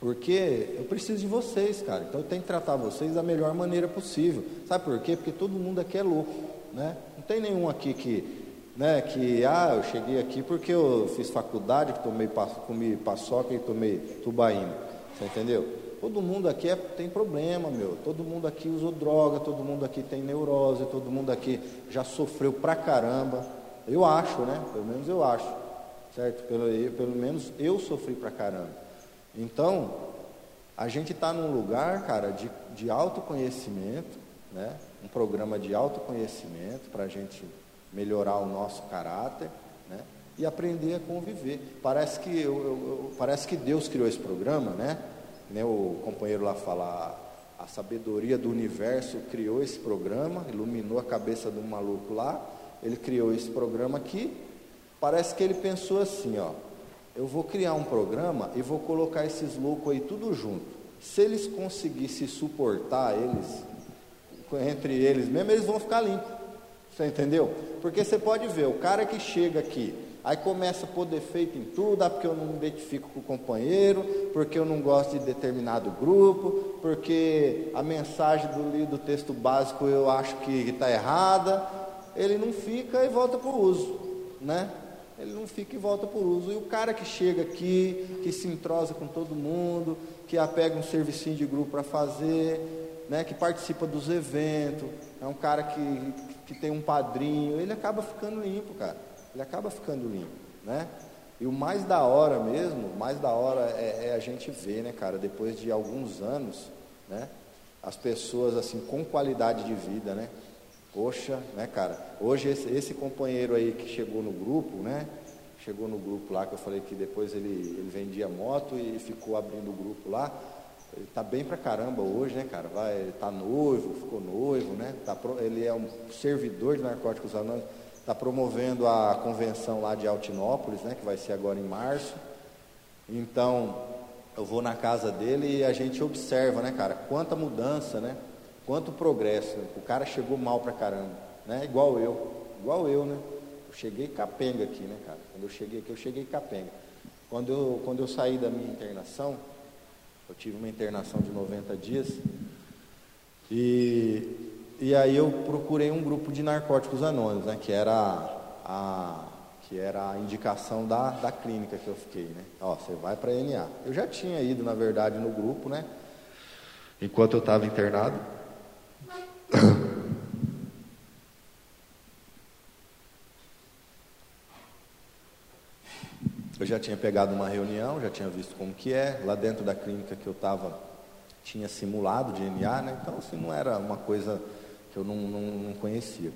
Porque eu preciso de vocês, cara. Então eu tenho que tratar vocês da melhor maneira possível. Sabe por quê? Porque todo mundo aqui é louco, né? Não tem nenhum aqui que, né, que ah, eu cheguei aqui porque eu fiz faculdade, que tomei comi paçoca e tomei tubaína. Você entendeu? Todo mundo aqui é, tem problema, meu. Todo mundo aqui usou droga, todo mundo aqui tem neurose, todo mundo aqui já sofreu pra caramba. Eu acho, né? Pelo menos eu acho. Certo? Pelo, pelo menos eu sofri pra caramba. Então, a gente está num lugar, cara, de, de autoconhecimento, né? Um programa de autoconhecimento para a gente melhorar o nosso caráter, né? E aprender a conviver. Parece que, eu, eu, parece que Deus criou esse programa, né? Né, o companheiro lá fala, a sabedoria do universo criou esse programa, iluminou a cabeça um maluco lá, ele criou esse programa aqui, parece que ele pensou assim, ó, eu vou criar um programa e vou colocar esses loucos aí tudo junto. Se eles conseguissem suportar eles, entre eles mesmo, eles vão ficar limpos. Você entendeu? Porque você pode ver, o cara que chega aqui, Aí começa a pôr defeito em tudo, ah, porque eu não me identifico com o companheiro, porque eu não gosto de determinado grupo, porque a mensagem do, do texto básico eu acho que está errada. Ele não fica e volta para o uso, né? Ele não fica e volta para o uso. E o cara que chega aqui, que se entrosa com todo mundo, que apega um servicinho de grupo para fazer, né? que participa dos eventos, é um cara que, que tem um padrinho, ele acaba ficando limpo, cara ele acaba ficando limpo, né? E o mais da hora mesmo, mais da hora é, é, a gente ver, né, cara, depois de alguns anos, né, as pessoas assim com qualidade de vida, né? Poxa, né, cara? Hoje esse, esse companheiro aí que chegou no grupo, né? Chegou no grupo lá que eu falei que depois ele, ele vendia moto e ficou abrindo o grupo lá. Ele tá bem pra caramba hoje, né, cara? Vai, ele tá noivo, ficou noivo, né? Tá, ele é um servidor de narcóticos anônimos está promovendo a convenção lá de Altinópolis, né, que vai ser agora em março. Então, eu vou na casa dele e a gente observa, né, cara, quanta mudança, né? Quanto progresso. O cara chegou mal pra caramba, né? Igual eu, igual eu, né? Eu cheguei capenga aqui, né, cara? Quando eu cheguei aqui, eu cheguei capenga. Quando eu, quando eu saí da minha internação, eu tive uma internação de 90 dias, e e aí eu procurei um grupo de narcóticos anônimos, né, que era a, que era a indicação da, da clínica que eu fiquei, né? Ó, você vai para a NA. Eu já tinha ido, na verdade, no grupo, né? Enquanto eu estava internado. Eu já tinha pegado uma reunião, já tinha visto como que é. Lá dentro da clínica que eu estava, tinha simulado de NA, né? Então, assim, não era uma coisa que eu não, não, não conhecia.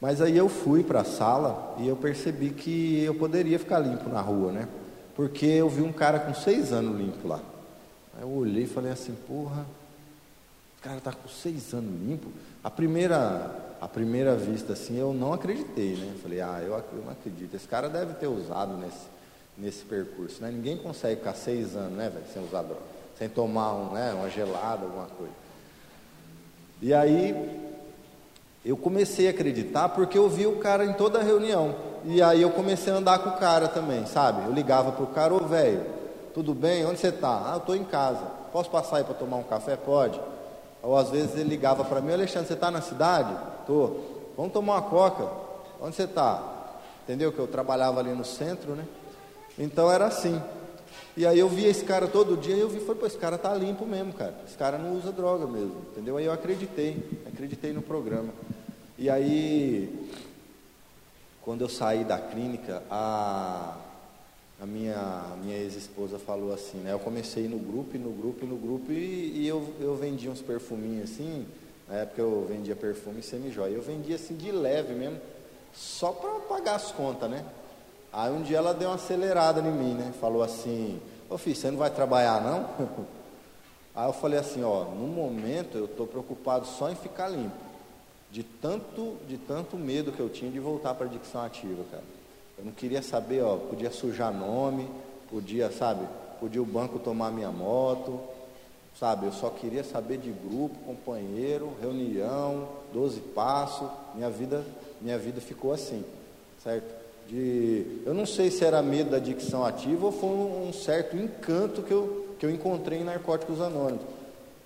Mas aí eu fui para a sala e eu percebi que eu poderia ficar limpo na rua, né? Porque eu vi um cara com seis anos limpo lá. Aí eu olhei e falei assim, porra, o cara tá com seis anos limpo. A primeira, a primeira vista assim, eu não acreditei, né? Falei, ah, eu, eu não acredito. Esse cara deve ter usado nesse, nesse percurso, né? Ninguém consegue ficar seis anos, né, velho, sem usar droga, sem tomar um, né, uma gelada, alguma coisa. E aí eu comecei a acreditar porque eu vi o cara em toda a reunião. E aí eu comecei a andar com o cara também, sabe? Eu ligava pro cara, ô velho, tudo bem? Onde você está? Ah, eu estou em casa. Posso passar aí para tomar um café? Pode. Ou às vezes ele ligava para mim, Alexandre, você está na cidade? Tô. Vamos tomar uma coca. Onde você está? Entendeu? Que eu trabalhava ali no centro, né? Então era assim. E aí eu via esse cara todo dia e eu vi, foi, pô, esse cara tá limpo mesmo, cara. Esse cara não usa droga mesmo, entendeu? Aí eu acreditei, acreditei no programa. E aí quando eu saí da clínica, a, a minha, minha ex-esposa falou assim, né? Eu comecei no grupo, no grupo, no grupo, e, e eu, eu vendia uns perfuminhos assim, na época eu vendia perfume semi-joia. Eu vendia assim de leve mesmo, só para pagar as contas, né? Aí um dia ela deu uma acelerada em mim, né? Falou assim, ô filho, você não vai trabalhar não? *laughs* Aí eu falei assim, ó, no momento eu estou preocupado só em ficar limpo. De tanto, de tanto medo que eu tinha de voltar para a dicção ativa, cara. Eu não queria saber, ó, podia sujar nome, podia, sabe, podia o banco tomar minha moto, sabe? Eu só queria saber de grupo, companheiro, reunião, 12 passos. Minha vida, minha vida ficou assim, certo? De, eu não sei se era medo da dicção ativa ou foi um, um certo encanto que eu, que eu encontrei em Narcóticos Anônimos.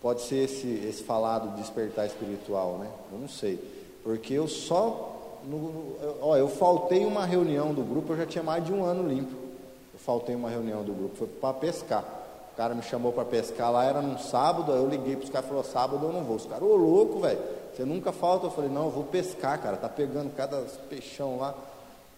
Pode ser esse, esse falado despertar espiritual, né? Eu não sei. Porque eu só. No, ó, eu faltei uma reunião do grupo, eu já tinha mais de um ano limpo. Eu faltei uma reunião do grupo, foi para pescar. O cara me chamou para pescar lá, era num sábado, aí eu liguei para os caras e falou, sábado eu não vou. Os caras, ô louco, velho, você nunca falta? Eu falei, não, eu vou pescar, cara, tá pegando cada peixão lá.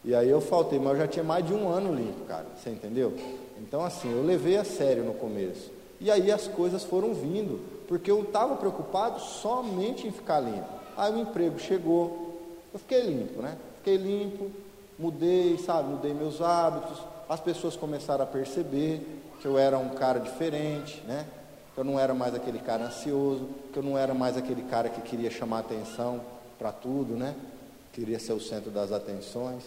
E aí eu faltei, mas eu já tinha mais de um ano limpo, cara, você entendeu? Então assim, eu levei a sério no começo. E aí as coisas foram vindo, porque eu estava preocupado somente em ficar limpo. Aí o emprego chegou, eu fiquei limpo, né? Fiquei limpo, mudei, sabe, mudei meus hábitos, as pessoas começaram a perceber que eu era um cara diferente, né? Que eu não era mais aquele cara ansioso, que eu não era mais aquele cara que queria chamar atenção para tudo, né? Queria ser o centro das atenções.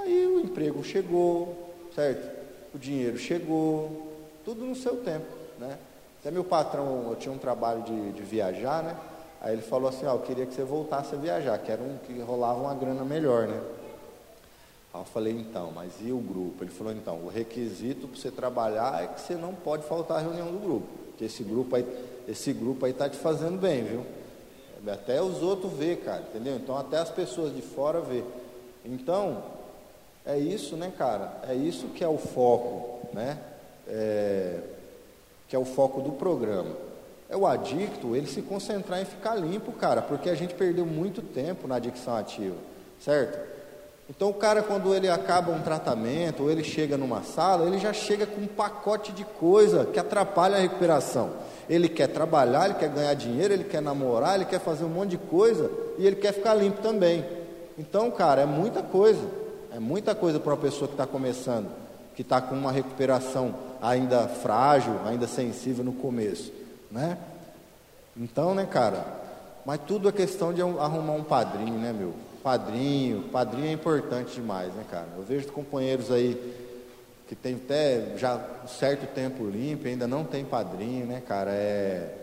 Aí o emprego chegou, certo? O dinheiro chegou, tudo no seu tempo, né? Até meu patrão, eu tinha um trabalho de, de viajar, né? Aí ele falou assim, ó, eu queria que você voltasse a viajar, que era um que rolava uma grana melhor, né? Aí eu falei, então, mas e o grupo? Ele falou, então, o requisito para você trabalhar é que você não pode faltar a reunião do grupo. Porque esse grupo aí, esse grupo aí tá te fazendo bem, viu? Até os outros vê, cara, entendeu? Então até as pessoas de fora vê. Então, é isso, né, cara? É isso que é o foco, né? É, que é o foco do programa. É o adicto, ele se concentrar em ficar limpo, cara, porque a gente perdeu muito tempo na adicção ativa, certo? Então o cara quando ele acaba um tratamento ou ele chega numa sala, ele já chega com um pacote de coisa que atrapalha a recuperação. Ele quer trabalhar, ele quer ganhar dinheiro, ele quer namorar, ele quer fazer um monte de coisa e ele quer ficar limpo também. Então, cara, é muita coisa. É muita coisa para uma pessoa que está começando, que está com uma recuperação ainda frágil, ainda sensível no começo, né? Então, né, cara? Mas tudo é questão de arrumar um padrinho, né, meu? Padrinho, padrinho é importante demais, né, cara? Eu vejo companheiros aí que tem até já um certo tempo limpo, ainda não tem padrinho, né, cara? É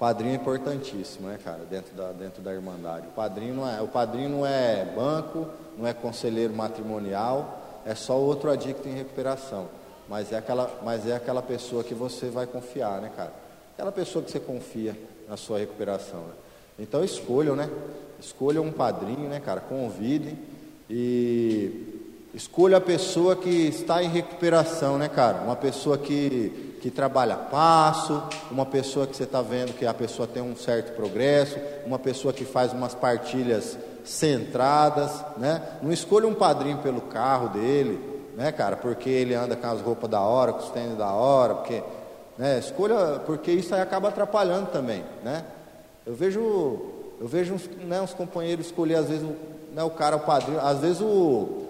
padrinho é importantíssimo, né, cara, dentro da, dentro da Irmandade. O padrinho não é, o padrinho não é banco, não é conselheiro matrimonial, é só outro adicto em recuperação. Mas é aquela, mas é aquela pessoa que você vai confiar, né, cara? Aquela pessoa que você confia na sua recuperação. Né? Então escolham, né? Escolham um padrinho, né, cara? Convidem e escolha a pessoa que está em recuperação, né, cara? Uma pessoa que que trabalha passo, uma pessoa que você está vendo que a pessoa tem um certo progresso, uma pessoa que faz umas partilhas centradas, né? Não escolha um padrinho pelo carro dele, né, cara? Porque ele anda com as roupas da hora, com os tênis da hora, porque, né? Escolha, porque isso aí acaba atrapalhando também, né? Eu vejo, eu vejo uns, né, uns companheiros escolher às vezes né, o cara o padrinho, às vezes o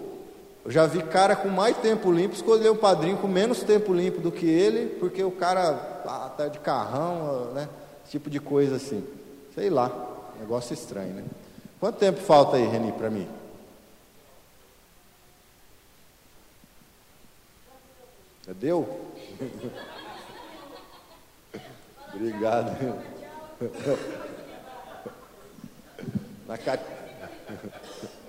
eu já vi cara com mais tempo limpo escolher um padrinho com menos tempo limpo do que ele, porque o cara ah, tá de carrão, né? Esse tipo de coisa assim. Sei lá, negócio estranho, né? Quanto tempo falta aí, Reni, para mim? Deu? *laughs* Obrigado. *laughs* Na ca... *laughs*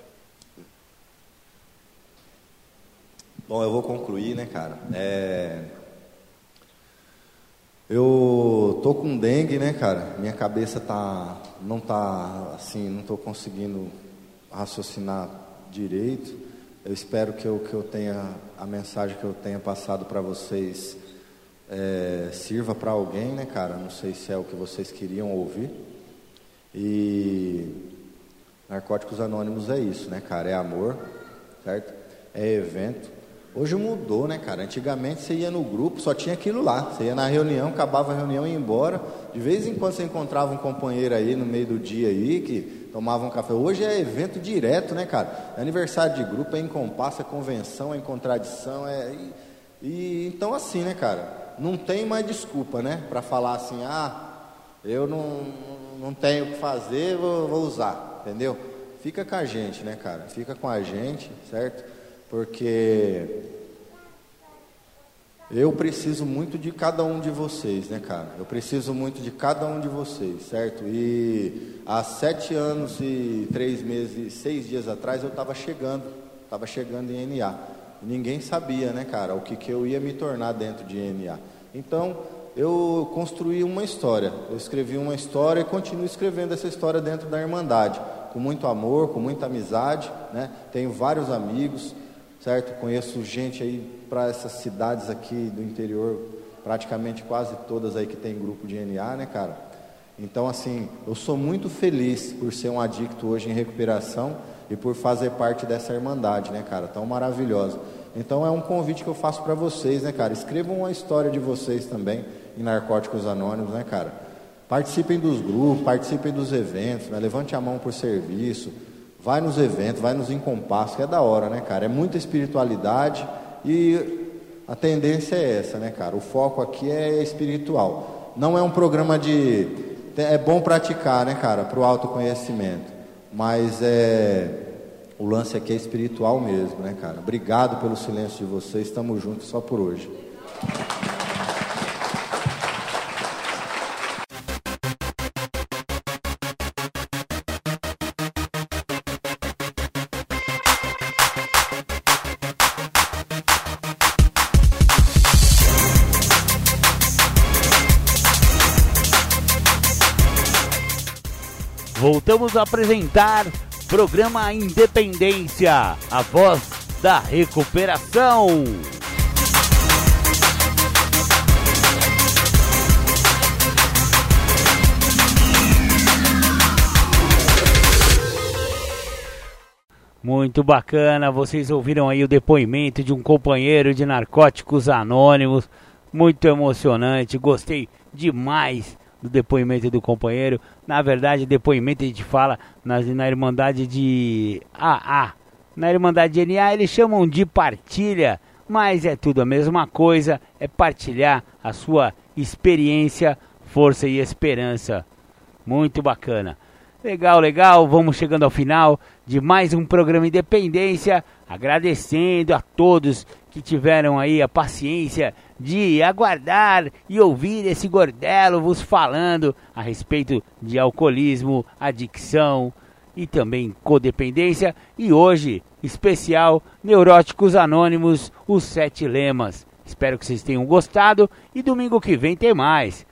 Bom, eu vou concluir, né, cara? É... Eu tô com dengue, né, cara? Minha cabeça tá não tá assim, não tô conseguindo raciocinar direito. Eu espero que eu, que eu tenha a mensagem que eu tenha passado para vocês é, sirva para alguém, né, cara? Não sei se é o que vocês queriam ouvir. E Narcóticos Anônimos é isso, né, cara? É amor, certo? É evento. Hoje mudou, né, cara? Antigamente você ia no grupo, só tinha aquilo lá. Você ia na reunião, acabava a reunião e ia embora. De vez em quando você encontrava um companheiro aí no meio do dia aí que tomava um café. Hoje é evento direto, né, cara? É aniversário de grupo, é em compasso, é convenção, é contradição, é. E, e, então assim, né, cara? Não tem mais desculpa, né? Para falar assim, ah, eu não, não tenho o que fazer, vou, vou usar, entendeu? Fica com a gente, né, cara? Fica com a gente, certo? Porque eu preciso muito de cada um de vocês, né, cara? Eu preciso muito de cada um de vocês, certo? E há sete anos e três meses, seis dias atrás, eu estava chegando, estava chegando em NA. Ninguém sabia, né, cara, o que, que eu ia me tornar dentro de NA. Então, eu construí uma história. Eu escrevi uma história e continuo escrevendo essa história dentro da Irmandade, com muito amor, com muita amizade, né? Tenho vários amigos, certo? Conheço gente aí para essas cidades aqui do interior, praticamente quase todas aí que tem grupo de NA, né, cara? Então, assim, eu sou muito feliz por ser um adicto hoje em recuperação e por fazer parte dessa irmandade, né, cara? Tão maravilhosa. Então, é um convite que eu faço para vocês, né, cara? Escrevam uma história de vocês também em Narcóticos Anônimos, né, cara? Participem dos grupos, participem dos eventos, né? levante a mão por serviço, Vai nos eventos, vai nos encompassos, que é da hora, né, cara? É muita espiritualidade e a tendência é essa, né, cara? O foco aqui é espiritual. Não é um programa de. É bom praticar, né, cara, para o autoconhecimento. Mas é. O lance aqui é espiritual mesmo, né, cara? Obrigado pelo silêncio de vocês. Estamos juntos só por hoje. Voltamos a apresentar programa Independência, a voz da recuperação. Muito bacana, vocês ouviram aí o depoimento de um companheiro de narcóticos anônimos, muito emocionante, gostei demais do depoimento do companheiro. Na verdade, depoimento a gente fala na, na Irmandade de AA. Na Irmandade de NA eles chamam de partilha, mas é tudo a mesma coisa, é partilhar a sua experiência, força e esperança. Muito bacana. Legal, legal, vamos chegando ao final de mais um programa Independência, agradecendo a todos que tiveram aí a paciência de aguardar e ouvir esse gordelo vos falando a respeito de alcoolismo, adicção e também codependência. E hoje, especial Neuróticos Anônimos, os sete lemas. Espero que vocês tenham gostado e domingo que vem tem mais.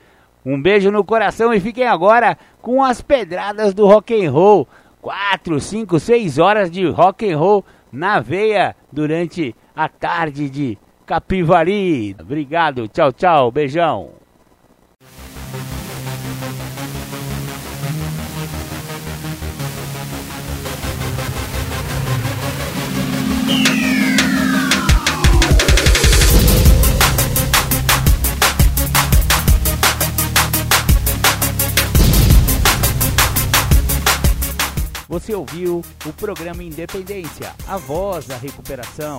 Um beijo no coração e fiquem agora com as pedradas do rock and roll. 4, 5, 6 horas de rock and roll na veia durante a tarde de Capivari. Obrigado, tchau, tchau, beijão. Você ouviu o programa Independência, a voz da recuperação,